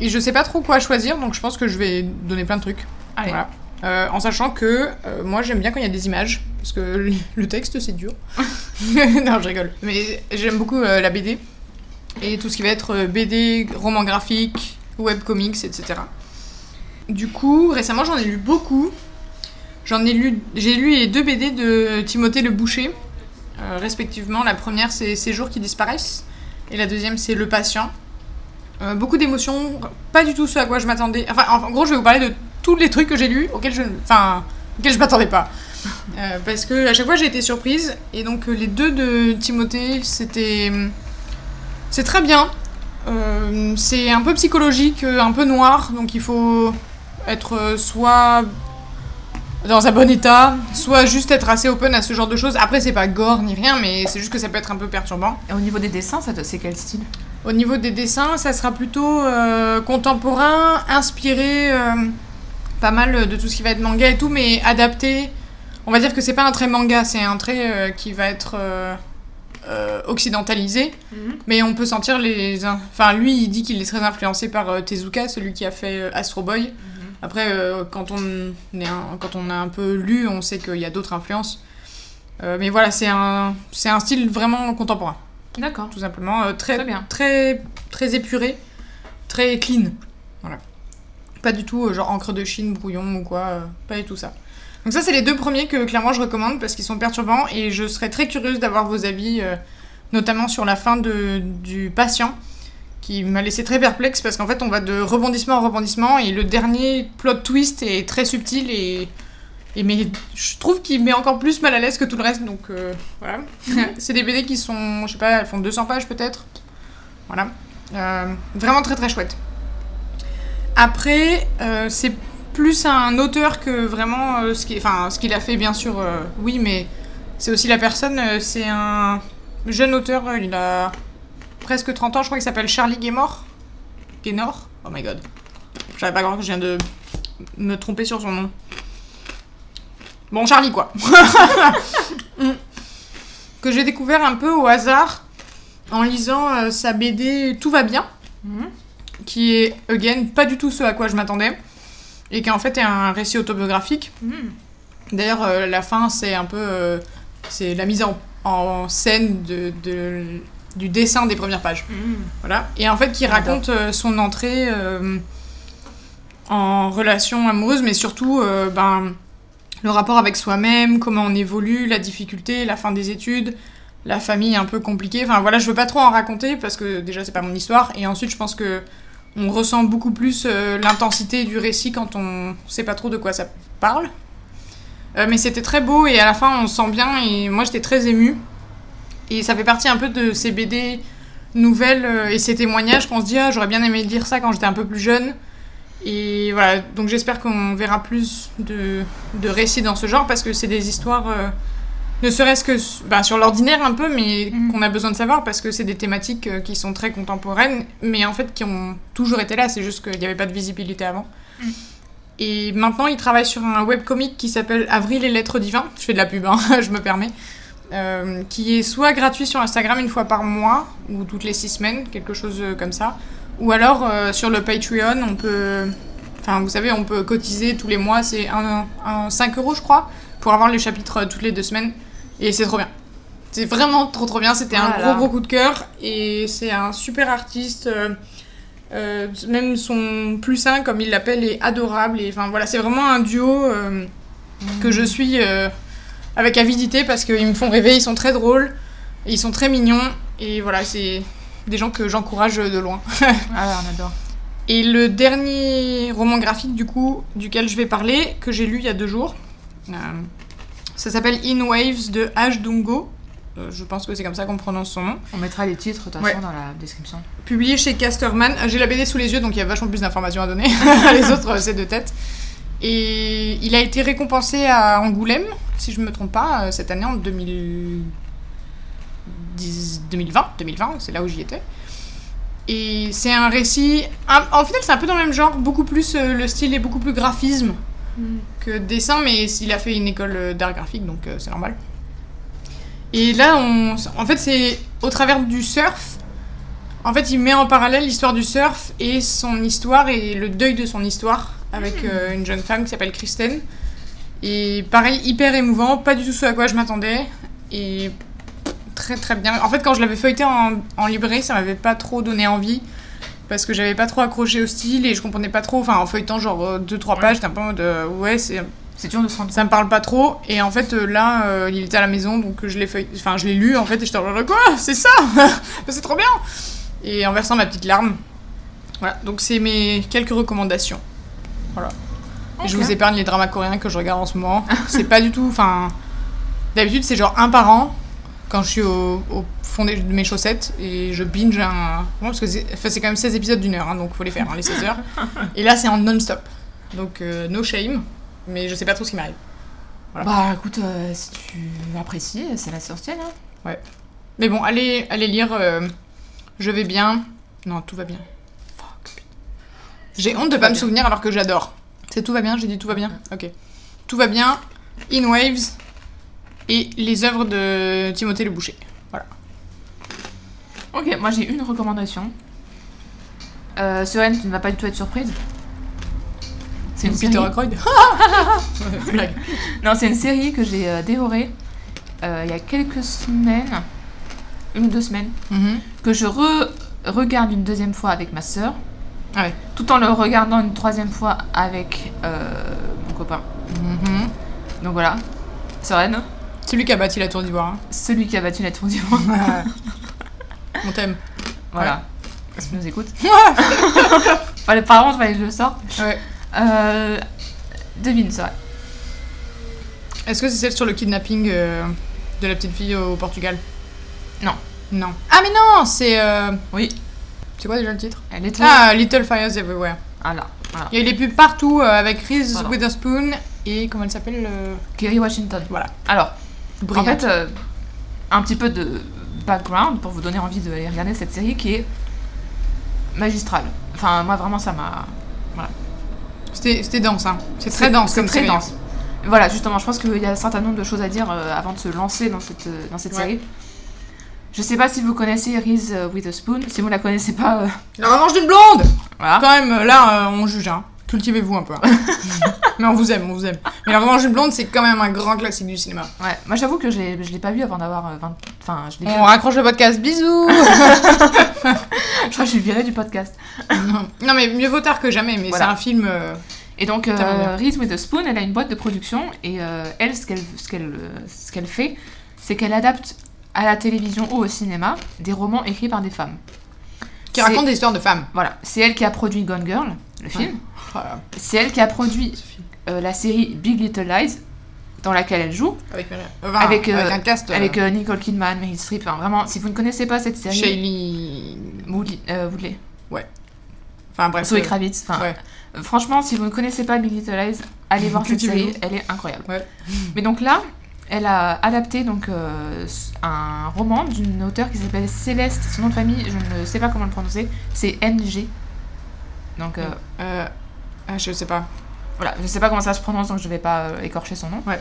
et je sais pas trop quoi choisir donc je pense que je vais donner plein de trucs.
Allez.
Voilà. Euh, en sachant que euh, moi j'aime bien quand il y a des images parce que le- texte c'est dur. non je rigole. Mais j'aime beaucoup euh, la BD et tout ce qui va être BD, roman graphique, webcomics, etc. Du coup récemment j'en ai lu beaucoup. J'en ai lu j'ai lu les deux BD de Timothée Le Boucher. Respectivement. La première, c'est Ces jours qui disparaissent. Et la deuxième, c'est Le patient. Euh, beaucoup d'émotions, pas du tout ce à quoi je m'attendais. Enfin, en, gros, je vais vous parler de tous les trucs que j'ai lus auxquels je, enfin, m'attendais pas. Euh, parce que à chaque fois, j'ai été surprise. Et donc, euh, les deux de Timothée, c'était. C'est très bien. C'est un peu psychologique, un peu noir. Donc, il faut être soit dans un bon état, soit juste être assez open à ce genre de choses. Après, c'est pas gore ni rien, mais c'est juste que ça peut être un peu perturbant.
Et au niveau des dessins, c'est quel style?
Au niveau des dessins, ça sera plutôt euh, contemporain, inspiré euh, pas mal de tout ce qui va être manga et tout, mais adapté On va dire que c'est pas un trait manga, c'est un trait euh, qui va être occidentalisé.
Mhm.
Mais on peut sentir les. in- Enfin, lui, il dit qu'il est très influencé par Tezuka, celui qui a fait Astro Boy. Après, euh, quand, on est un- quand on a un peu lu, on sait qu'il y a d'autres influences. Mais voilà, c'est un, c'est un style vraiment contemporain,
D'accord.
tout simplement. euh, très,
Très bien.
Très, très épuré, très clean. Voilà. Pas du tout euh, genre encre de Chine, brouillon ou quoi, euh, pas du tout ça. Donc ça, c'est les deux premiers que clairement je recommande parce qu'ils sont perturbants et je serais très curieuse d'avoir vos avis, euh, notamment sur la fin de, du patient, qui m'a laissé très perplexe parce qu'en fait, on va de rebondissement en rebondissement et le dernier plot twist est très subtil et, et mais je trouve qu'il met encore plus mal à l'aise que tout le reste. Donc euh, voilà, c'est des BD qui sont, je sais pas, elles font 200 pages peut-être. Voilà, Euh, vraiment très très chouette. Après, euh, c'est plus un auteur que vraiment ce qui- enfin, ce qu'il a fait, bien sûr, oui, mais c'est aussi la personne. c'est un jeune auteur, il a presque 30 ans, je crois qu'il s'appelle Charlie Gaymore. Gaynor? Oh my god. J'avais pas compris que je viens de me tromper sur son nom. Bon, Charlie, quoi. Mm. que j'ai découvert un peu au hasard en lisant euh, sa BD Tout va bien
Mhm.
qui est, again, pas du tout ce à quoi je m'attendais, et qui en fait est un récit autobiographique.
Mhm.
D'ailleurs, euh, la fin, c'est un peu... euh, c'est la mise en, en scène de, de- du dessin des premières pages.
Mhm.
Voilà. Et en fait, qui raconte son entrée en relation amoureuse, mais surtout ben, le rapport avec soi-même, comment on évolue, la difficulté, la fin des études, la famille un peu compliquée. Enfin voilà, je veux pas trop en raconter parce que déjà c'est pas mon histoire. Et ensuite, je pense que on ressent beaucoup plus euh, l'intensité du récit quand on sait pas trop de quoi ça parle. Euh, mais c'était très beau et à la fin on sent bien et moi j'étais très émue. Et ça fait partie un peu de ces BD nouvelles euh, et ces témoignages qu'on se dit ah, j'aurais bien aimé lire ça quand j'étais un peu plus jeune. Et voilà, donc j'espère qu'on verra plus de, de récits dans ce genre parce que c'est des histoires, euh, ne serait-ce que bah, sur l'ordinaire un peu, mais
Mhm.
qu'on a besoin de savoir parce que c'est des thématiques euh, qui sont très contemporaines, mais en fait qui ont toujours été là, c'est juste qu'il n'y avait pas de visibilité avant.
Mhm.
Et maintenant, il travaille sur un webcomic qui s'appelle Avril et lettres divins. Je fais de la pub, hein, je me permets. Euh, qui est soit gratuit sur Instagram une fois par mois, ou toutes les six semaines, quelque chose comme ça. Ou alors euh, sur le Patreon, on peut. Enfin, vous savez, on peut cotiser tous les mois, c'est un, un 5 euros, je crois, pour avoir les chapitres euh, toutes les deux semaines. Et c'est trop bien. C'est vraiment trop trop bien. C'était un gros gros coup de cœur. Et c'est un super artiste. euh, même son plus un, comme il l'appelle, est adorable. Et enfin voilà, c'est vraiment un duo euh, que je suis euh, avec avidité parce qu'ils me font rêver. Ils sont très drôles, ils sont très mignons. Et voilà, c'est des gens que j'encourage de loin.
Ah on adore.
Et le dernier roman graphique, du coup, duquel je vais parler, que j'ai lu il y a deux jours, euh, ça s'appelle In Waves de H. Dungo. Euh, je pense que c'est comme ça qu'on prononce son nom.
On mettra les titres de toute
Ouais.
façon dans la description.
Publié chez Casterman. Euh, J'ai la BD sous les yeux, donc il y a vachement plus d'informations à donner. les autres, c'est de tête. Et il a été récompensé à Angoulême, si je me trompe pas, euh, cette année en 2010 2020. 2020, c'est là où j'y étais. Et c'est un récit. un- en final, c'est un peu dans le même genre, beaucoup plus. euh, le style est beaucoup plus graphisme que dessin, mais il a fait une école euh, d'art graphique, donc euh, c'est normal. Et là, on, en fait, c'est au travers du surf. En fait, il met en parallèle l'histoire du surf et son histoire et le deuil de son histoire avec euh, une jeune femme qui s'appelle Kristen. Et pareil, hyper émouvant, pas du tout ce à quoi je m'attendais. Et très très bien. En fait, quand je l'avais feuilleté en, en librairie, ça m'avait pas trop donné envie. Parce que j'avais pas trop accroché au style et je comprenais pas trop. Enfin, en feuilletant genre 2-3
Ouais.
pages, j'étais un peu en mode euh, ouais, c'est
C'est dur de se rendre
ça me parle pas trop. Et en fait euh, là euh, il était à la maison donc je l'ai enfin je l'ai lu en fait et j'étais en mode quoi? C'est ça? C'est trop bien! Et en versant ma petite larme. Voilà. Donc c'est mes quelques recommandations. Voilà. Je vous épargne les dramas coréens que je regarde en ce moment. C'est pas du tout enfin d'habitude c'est genre un par an quand je suis au, au fond de mes chaussettes et je binge un parce que c'est enfin, quand même 16 épisodes d'une heure hein, donc faut les faire hein, les 16 heures et là c'est en non-stop donc euh, no shame mais je sais pas trop ce qui m'arrive Voilà.
Bah écoute, euh, si tu apprécies, c'est la sorcière. Hein.
Mais bon, allez, allez lire. euh, je vais bien. Non, tout va bien. Fuck. J'ai honte de pas me
bien.
souvenir alors que j'adore. C'est tout va bien, j'ai dit tout va bien Ok. Tout va bien. In Waves et les œuvres de Timothée Le Boucher. Voilà.
Ok, moi j'ai une recommandation. Euh, Sereine, tu ne vas pas du tout être surprise. C'est une
Peter
série.
Blague.
Non, c'est une série que j'ai euh, dévorée euh, il y a quelques semaines, une ou deux semaines,
Mhm.
que je re- regarde une deuxième fois avec ma sœur,
Ah ouais.
tout en le regardant une troisième fois avec euh, mon copain.
Mhm.
Donc voilà, Sereine,
Celui qui a bâti la tour d'ivoire. hein.
celui qui a battu la tour d'ivoire.
On t'aime.
voilà, si tu nous écoutes. Voilà, par contre, fallait que je le sorte.
Ouais.
Euh, devine, Sereine.
Est-ce que c'est celle sur le kidnapping euh, de la petite fille au Portugal?
Non.
Non. Ah mais non, c'est... euh,
Oui,
C'est quoi déjà le titre?
Elle est
Ah, Little Fires Everywhere.
Voilà, voilà.
Il y a eu des pubs partout euh, avec Reese
Voilà.
Witherspoon et comment elle s'appelle euh,
Kerry Washington.
Voilà.
Alors, En fait, euh, un petit peu de background pour vous donner envie de aller regarder cette série qui est magistrale. Enfin, moi vraiment, ça m'a.
C'était c'était dense, hein. C'est très dense
C'est
comme
très
série.
dense. Voilà, justement, je pense qu'il y a un certain nombre de choses à dire euh, avant de se lancer dans cette, euh, dans cette
Ouais.
série. Je sais pas si vous connaissez Reese Witherspoon. Si vous la connaissez pas, euh,
La revanche d'une blonde
voilà.
Quand même, là, euh, on juge, hein. Cultivez-vous un peu. hein. mais on vous aime, on vous aime. Mais la revanche blonde, c'est quand même un grand classique du cinéma.
Ouais. Moi, j'avoue que je l'ai je l'ai pas vu avant d'avoir euh, 20. Enfin, je l'ai vu.
On raccroche le podcast, bisous
Je crois que je suis virée du podcast.
non. non, mais mieux vaut tard que jamais, mais
Voilà.
c'est un film... euh,
Et donc, euh. Reese Witherspoon, elle a une boîte de production et euh, elle, ce qu'elle ce qu'elle euh, ce qu'elle fait, c'est qu'elle adapte à la télévision ou au cinéma des romans écrits par des femmes.
Qui raconte des histoires de femmes.
Voilà, c'est elle qui a produit Gone Girl, le film.
Voilà.
C'est elle qui a produit euh, la série Big Little Lies, dans laquelle elle joue,
Avec, enfin,
Avec,
avec,
euh,
un cast... euh,
avec euh, Nicole Kidman, Meryl Streep. Enfin, vraiment, si vous ne connaissez pas cette série,
Shaylee...
Woodley, euh, Woodley,
Enfin bref.
Zoe
euh,
Kravitz. Enfin,
ouais.
euh, franchement, si vous ne connaissez pas Big Little Lies, allez voir cette série, elle est incroyable.
Ouais.
Mais donc là, elle a adapté donc euh, un roman d'une auteure qui s'appelle Céleste. Son nom de famille, je ne sais pas comment le prononcer. C'est NG. Donc euh,
Euh, ah, je sais pas.
voilà, je ne sais pas comment ça se prononce, donc je ne vais pas euh, écorcher son nom.
Ouais.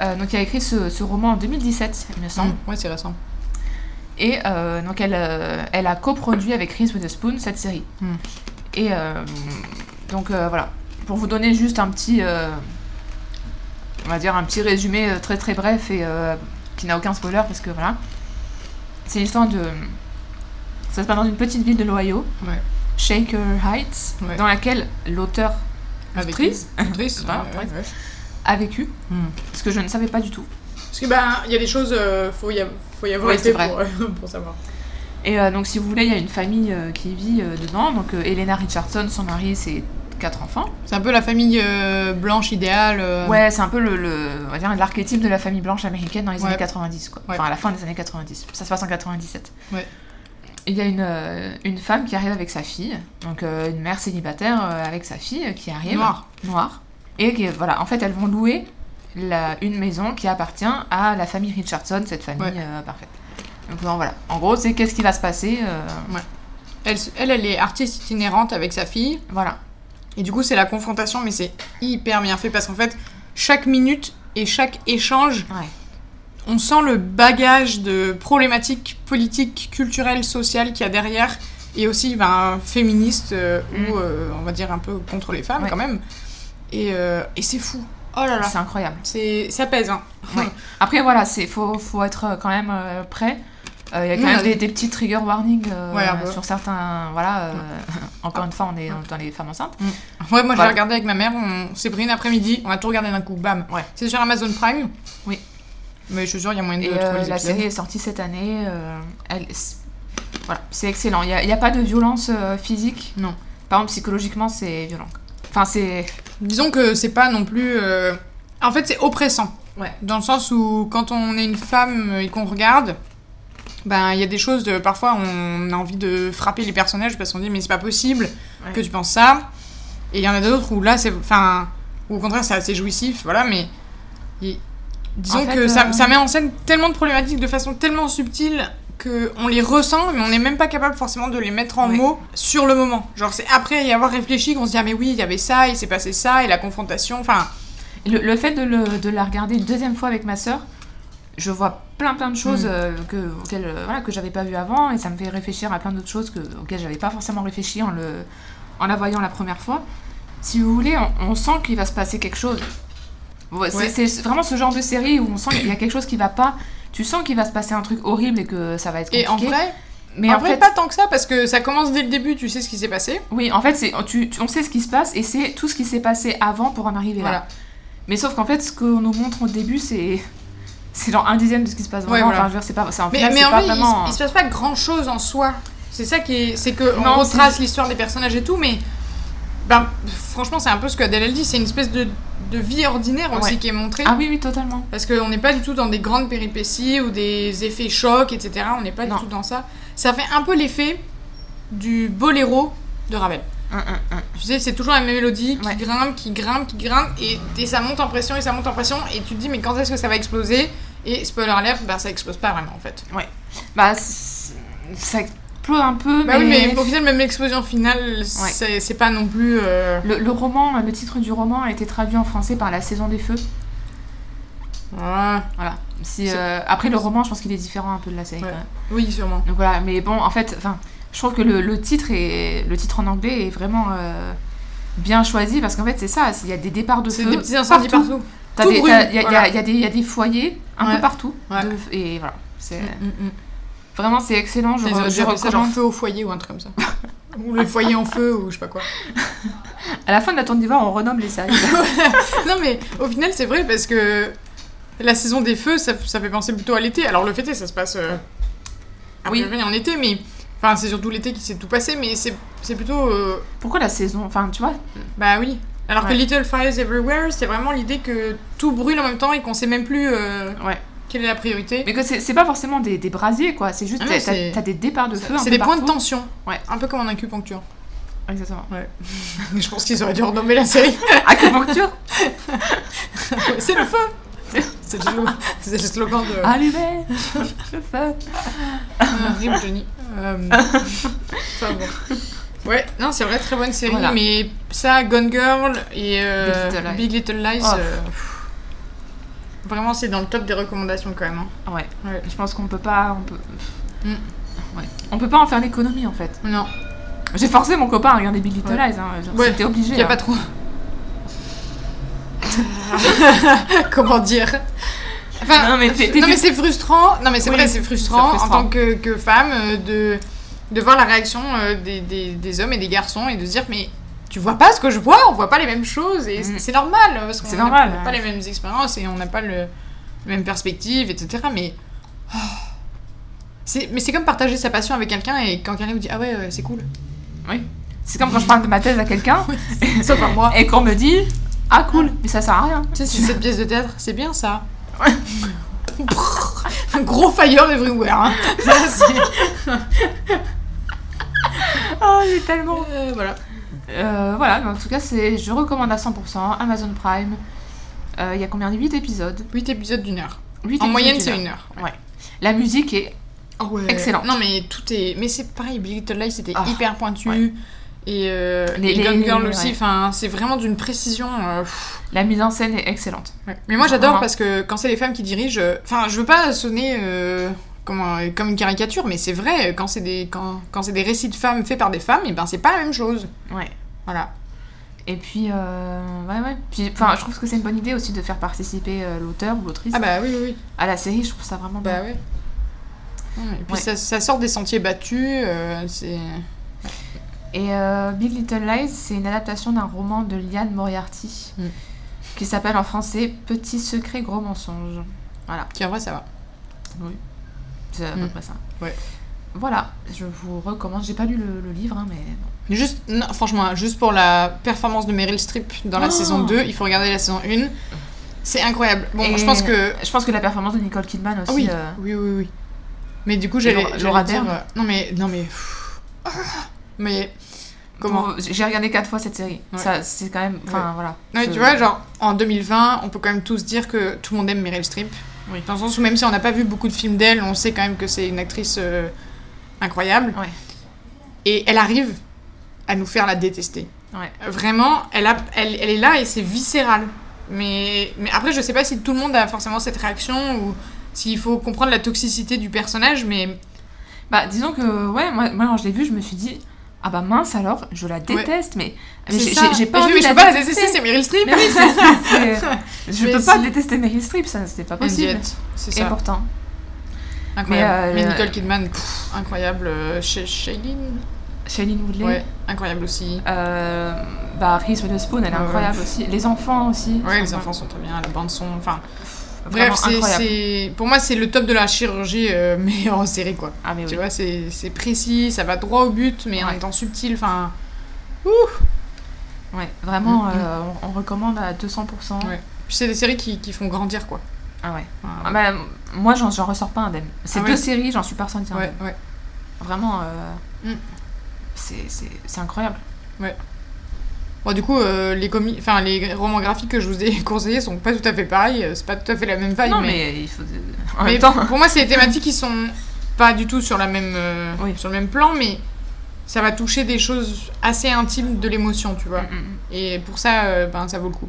Euh, donc, elle a écrit ce, ce roman en 2017, il me semble.
Mm, Ouais, c'est récent.
Et donc, elle, elle a coproduit avec Reese Witherspoon cette série.
Mm.
Et donc, voilà. Pour vous donner juste un petit. On va dire un petit résumé euh, très très bref et euh, qui n'a aucun spoiler parce que voilà. C'est l'histoire de. Ça se passe dans une petite ville de l'Ohio,
Ouais.
Shaker Heights,
Ouais.
dans laquelle l'auteur Actrice
Actrice, ouais,
a vécu.
Mm.
Ce que je ne savais pas du tout.
Parce que ben, il y a des choses, euh, faut y, faut y avoir été pour, pour savoir.
Et euh, donc, si vous voulez, il y a une famille qui vit dedans. Donc, Elena Richardson, son mari, c'est quatre enfants.
C'est un peu la famille euh, blanche idéale. euh,
Ouais, c'est un peu le, le- on va dire l'archétype de la famille blanche américaine dans les
Ouais.
années 90, quoi.
Ouais.
Enfin, à la fin des années 90. Ça se passe en 97.
Ouais.
Il y a une, euh, une femme qui arrive avec sa fille, donc une mère célibataire avec sa fille qui arrive.
Noire.
Noire. Et qui, voilà, en fait, elles vont louer la, une maison qui appartient à la famille Richardson, cette famille parfaite. Donc voilà. En gros, c'est qu'est-ce qui va se passer.
Elle, se- elle, elle est artiste itinérante avec sa fille.
voilà.
Et du coup, c'est la confrontation, mais c'est hyper bien fait parce qu'en fait, chaque minute et chaque échange,
Ouais.
on sent le bagage de problématiques politiques, culturelles, sociales qu'il y a derrière. Et aussi ben, féministe euh,
Mm.
ou euh, on va dire un peu contre les femmes
Ouais.
quand même. Et, euh, et c'est fou. Oh là là.
C'est incroyable.
C'est, ça pèse, hein.
Ouais. Après, voilà, c'est faut, faut être quand même euh, Euh, Il y a quand même des, des petits trigger warnings euh, sur certains. Voilà. euh, encore une fois, on est dans les femmes enceintes.
Ouais, moi j'ai
Voilà.
regardé avec ma mère, on s'est pris une après-midi, on a tout regardé d'un coup, bam.
Ouais.
C'est sur Amazon Prime.
Oui.
Mais je suis sûre, il y a moyen de
Et
trouver les
la série est sortie cette année. elle- c'est- voilà, c'est excellent. Il n'y a, il y a pas de violence physique?
Non.
Par exemple, psychologiquement, c'est violent. Enfin, c'est.
Disons que c'est pas non plus. En fait, c'est oppressant.
Ouais.
Dans le sens où, quand on est une femme et qu'on regarde, ben il y a des choses de. Parfois, on a envie de frapper les personnages parce qu'on dit, mais c'est pas possible
Ouais.
que tu penses ça. Et il y en a d'autres où là, c'est. Enfin. Ou au contraire, c'est assez jouissif, voilà, mais. Disons
En fait,
que ça,
euh,
ça met en scène tellement de problématiques de façon tellement subtile que on les ressent, mais on n'est même pas capable forcément de les mettre en mots sur le moment. Genre, c'est après y avoir réfléchi qu'on se dit, ah mais oui, il y avait ça, il s'est passé ça, et la confrontation, enfin.
Le, le fait de, le- de la regarder une deuxième fois avec ma sœur, je vois plein plein de choses
Mm.
euh, que, auxquelles, euh, voilà, que j'avais pas vues avant et ça me fait réfléchir à plein d'autres choses que, auxquelles j'avais pas forcément réfléchi en, le, en la voyant la première fois. Si vous voulez, on, on sent qu'il va se passer quelque chose. Ouais, c'est-
Ouais.
C'est vraiment ce genre de série où on sent qu'il y a quelque chose qui va pas. Tu sens qu'il va se passer un truc horrible et que ça va être
Et
compliqué.
en vrai,
mais
en
en,
vrai
fait,
pas tant que ça, parce que ça commence dès le début, tu sais ce qui s'est passé.
oui, en fait, c'est tu, tu- on sait ce qui se passe et c'est tout ce qui s'est passé avant pour en arriver là. Mais sauf qu'en fait, ce qu'on nous montre au début, c'est c'est genre un dixième de ce qui se passe
Ouais,
vraiment.
voilà.
Enfin, c'est pas, c'est en
Mais,
final,
mais
c'est
en
pas
vrai, il,
vraiment.
il se passe pas grand chose en soi. C'est ça qui est. C'est que on retrace l'histoire des personnages et tout, mais. Ben, franchement, c'est un peu ce que Adèle dit, c'est une espèce de, de vie ordinaire aussi
Ouais.
qui est montrée.
Ah oui, oui, totalement.
Parce qu'on n'est pas du tout dans des grandes péripéties ou des effets chocs, etc. On n'est pas
Non.
du tout dans ça. Ça fait un peu l'effet du boléro de Ravel. Tu sais, c'est toujours la même mélodie qui
Ouais.
grimpe, qui grimpe, qui grimpe, et, et ça monte en pression, et ça monte en pression, et tu te dis, mais quand est-ce que ça va exploser? Et spoiler alert, bah ça explose pas vraiment en fait.
Bah, c'est- ça explose un peu,
Bah
mais,
oui, mais au final, même l'explosion finale, c'est c'est pas non plus. euh,
le, le roman, le titre du roman a été traduit en français par La Saison des Feux.
ouais.
Voilà. Si,
C'est-
euh, après, le roman, je pense qu'il est différent un peu de la série.
Ouais. Oui, sûrement.
Donc voilà, mais bon, en fait, enfin, je trouve que le, le titre est, le titre en anglais est vraiment euh, bien choisi parce qu'en fait, c'est ça. Il y a des départs de feu
des petits incendies partout.
Il y, a- y y des- il y a des foyers un
Ouais.
peu partout.
Ouais.
de- et voilà. C'est,
Mm, mm, mm.
Vraiment, c'est excellent. Je, je
dû appeler ça genre
recommande.
feu au foyer ou un truc comme ça. ou le foyer en feu ou je sais pas quoi.
À la fin de la tourne d'hiver, on renomme les séries.
Non, mais au final, c'est vrai parce que la saison des feux, ça, ça fait penser plutôt à l'été. Alors, le fait est, ça se passe euh,
Oui.
en été, mais. Enfin, c'est surtout l'été qui s'est tout passé, mais c'est c'est plutôt. euh,
Pourquoi la saison Enfin, tu vois,
Bah oui. Alors que
Ouais.
Little Fires Everywhere, c'est vraiment l'idée que tout brûle en même temps et qu'on sait même plus euh,
Ouais.
quelle est la priorité.
mais que c'est c'est pas forcément des, des brasiers, quoi. C'est juste
Ah
t'as-
c'est-
t'as t'as des départs de feu. un
C'est
peu
des points de tension.
Ouais.
Un peu comme en acupuncture.
Exactement.
Je pense qu'ils auraient dû renommer la série.
Acupuncture
c'est le feu C'est le, slogan- de.
Allumez le feu
rime Johnny. Euh, Enfin bon. Ouais, non, c'est vrai, très bonne série,
Voilà.
mais ça, Gone Girl et euh,
Big Little Lies.
Big Little Lies,
Oh.
euh, pff, vraiment, c'est dans le top des recommandations quand même. hein.
Ouais.
Ouais.
Je pense qu'on peut pas. On peut...
Mm.
Ouais. On peut pas en faire l'économie en fait.
Non,
J'ai forcé mon copain à regarder Big Little
Ouais.
Lies. Hein.
Ouais,
C'était obligé.
il n'y a
hein.
pas trop. Comment dire? Enfin,
Non, mais
c'est frustrant. Non, mais c'est
Oui,
vrai, c'est frustrant, en tant que, que femme euh, de, de voir la réaction euh, des, des, des hommes et des garçons et de se dire mais tu vois pas ce que je vois, on voit pas les mêmes choses et c'est-
Mm.
c'est normal parce qu'on n'a pas les mêmes expériences et on n'a pas le, les mêmes perspectives, etc. Mais oh. c'est mais c'est comme partager sa passion avec quelqu'un et quand quelqu'un vous dit ah ouais euh, c'est cool,
Oui. C'est comme quand je parle de ma thèse à quelqu'un
sauf à moi.
et qu'on me dit Ah cool, mais ça sert à rien.
Tu sais, c'est cette pièce de théâtre, c'est bien ça. Un gros fire everywhere. Hein.
Oh, il est tellement.
Euh, voilà.
Euh, voilà, mais en tout cas, c'est, je recommande à 100% Amazon Prime. Euh, Il y a combien? 8 épisodes
8 épisodes d'une heure.
Huit
En
épisodes
moyenne, c'est une heure.
Ouais. La musique est.
Oh ouais.
Excellente.
Non, mais tout est. Mais c'est pareil, Big Little Lies, c'était
Ah,
hyper pointu.
ouais.
Et, euh,
Les-
et
les-
Gone Girl
les-
aussi,
ouais.
c'est vraiment d'une précision. euh,
La mise en scène est excellente.
ouais. Mais moi, j'adore parce que quand c'est les femmes qui dirigent. euh, Enfin, je veux pas sonner euh, comme, un- comme une caricature, mais c'est vrai, quand c'est des, quand, quand c'est des récits de femmes faits par des femmes, et ben c'est pas la même chose.
Ouais.
Voilà.
Et puis, euh, ouais, ouais. Puis, enfin, je trouve que c'est une bonne idée aussi de faire participer euh, l'auteur ou l'autrice
Ah bah oui, oui, oui.
à la série. Je trouve ça vraiment bien.
Bah ouais. Ouais, Et puis
Ouais.
ça, ça sort des sentiers battus, euh, c'est.
Et euh, Big Little Lies, c'est une adaptation d'un roman de Liane Moriarty
Mm.
qui s'appelle en français Petit secret, gros mensonge. Voilà,
Qui en vrai, ça va.
c'est à peu
Mm.
près ça.
Ouais.
Voilà, je vous recommande. J'ai pas lu le, le livre, hein, mais bon.
Juste, non, franchement, juste pour la performance de Meryl Streep dans la
Oh.
saison 2, il faut regarder la saison 1. C'est incroyable. Bon,
Et
je pense que.
Je pense que la performance de Nicole Kidman aussi.
Oui,
euh,
oui, oui, oui. Mais du coup, j'allais
Laura-
dire. Euh, Non, mais. Non, mais. Mais. Comment
J'ai regardé quatre fois cette série.
Ouais.
Ça, c'est quand même. Enfin, voilà. Je-
tu vois, genre, en 2020, on peut quand même tous dire que tout le monde aime Meryl Streep.
Oui.
Dans le sens où, même si on n'a pas vu beaucoup de films d'elle, on sait quand même que c'est une actrice euh, incroyable.
Ouais.
Et elle arrive à nous faire la détester. Vraiment, elle, a, elle, elle est là et c'est viscéral. Mais, mais après, je sais pas si tout le monde a forcément cette réaction ou s'il faut comprendre la toxicité du personnage, mais
Bah, disons que, ouais, moi, moi quand je l'ai vu, je me suis dit, ah bah mince alors, je la déteste, mais, j'ai pas
Mais
envie
je
de la
peux pas la
détester.
c'est Meryl Streep.
Mais oui, c'est- je
Mais
peux pas détester Meryl Streep, ça, c'était pas possible.
C'est
Et
ça.
pourtant.
Incroyable.
Mais,
Mais,
euh,
Nicole Kidman, pff, incroyable. Euh, Sh- Shailene
Shailene Woodley.
Ouais, incroyable aussi.
Euh, bah, Reese Witherspoon, elle est
Ouais,
incroyable aussi. Les enfants aussi.
Ouais, les enfants sont très bien, la bande son. Enfin, bref, c'est, pour moi, c'est le top de la chirurgie, euh, mais en série, quoi.
Ah, mais
Tu
oui.
vois, c'est, c'est précis, ça va droit au but, mais en
Ouais.
étant subtil. Enfin,
Ouais, vraiment,
Mm, mm.
euh, on, on recommande à 200%.
Ouais. puis c'est des séries qui, qui font grandir, quoi.
Ah ouais. Ah bah, moi, j'en, j'en ressors pas indemne. Ces
Ah
deux
ouais.
séries, j'en suis pas ressortie
ouais,
indemne.
ouais.
Vraiment, euh,
Mm.
c'est, c'est, c'est incroyable.
Bon, du coup, euh, les, comi- enfin, les romans graphiques que je vous ai conseillés sont pas tout à fait pareils, euh, c'est pas tout à fait la même vibe,
non,
mais...
mais, il faut. En
Mais
même temps.
pour moi, c'est des thématiques qui sont pas du tout sur, la même, euh,
Oui.
sur le même plan, mais ça va toucher des choses assez intimes de l'émotion, tu vois.
Mm, mm, mm.
Et pour ça, euh, ben, ça vaut le coup.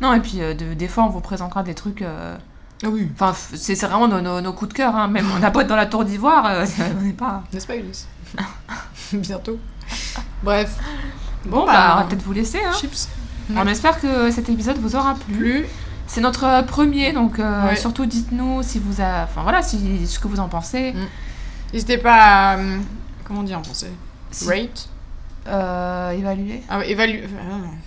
Non, et puis de- des fois, on vous présentera des trucs.
Ah oui.
Enfin, c'est, vraiment nos, nos, nos coups de cœur. Hein. Même on n'a pas dans la tour d'ivoire, on n'est pas.
N'est-ce pas, Ulysse? Bientôt. Bref.
Bon, bah, on va peut-être vous laisser. Hein.
chips.
On espère que cet épisode vous aura plu.
Plus.
C'est notre euh, premier, donc euh,
Ouais.
surtout dites-nous si vous a... enfin voilà, si, ce que vous en pensez.
N'hésitez pas à. euh, Comment on dit en français?
Si-
Rate.
Euh, évaluer.
Ah euh,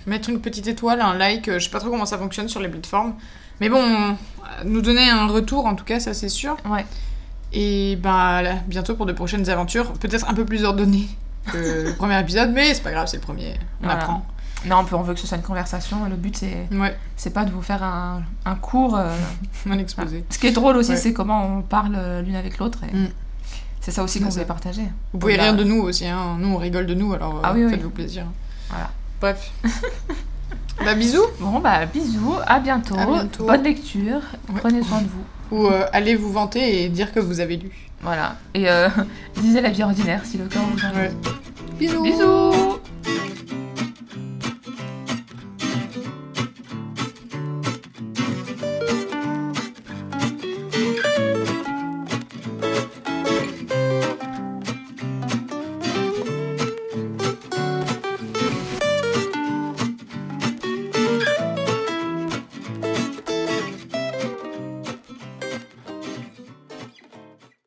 mettre une petite étoile, un like, je sais pas trop comment ça fonctionne sur les plateformes. Mais bon, nous donner un retour en tout cas, ça c'est sûr.
Ouais.
Et bah là, bientôt pour de prochaines aventures, peut-être un peu plus ordonnées que le premier épisode, mais c'est pas grave, c'est le premier, on
Voilà.
apprend.
Non, on, peut, on veut que ce soit une conversation. Le but, c'est,
Ouais,
c'est pas de vous faire un, un cours. euh,
un exposé.
Ce qui est drôle aussi,
Ouais.
c'est comment on parle euh, l'une avec l'autre. et
Mm.
C'est ça aussi qu'on voulait partager.
Vous pouvez
Voilà.
rire de nous aussi, hein. nous on rigole de nous, alors euh,
Ah oui, oui.
faites-vous plaisir.
Voilà.
Bref. bah bisous,
Bon, bah bisous, à bientôt.
À bientôt.
Bonne lecture.
Ouais.
Prenez soin de vous.
ou euh, allez vous vanter et dire que vous avez lu.
Voilà. Et euh, disait la vie ordinaire si le corps vous en
veut. Bisous.
Bisous.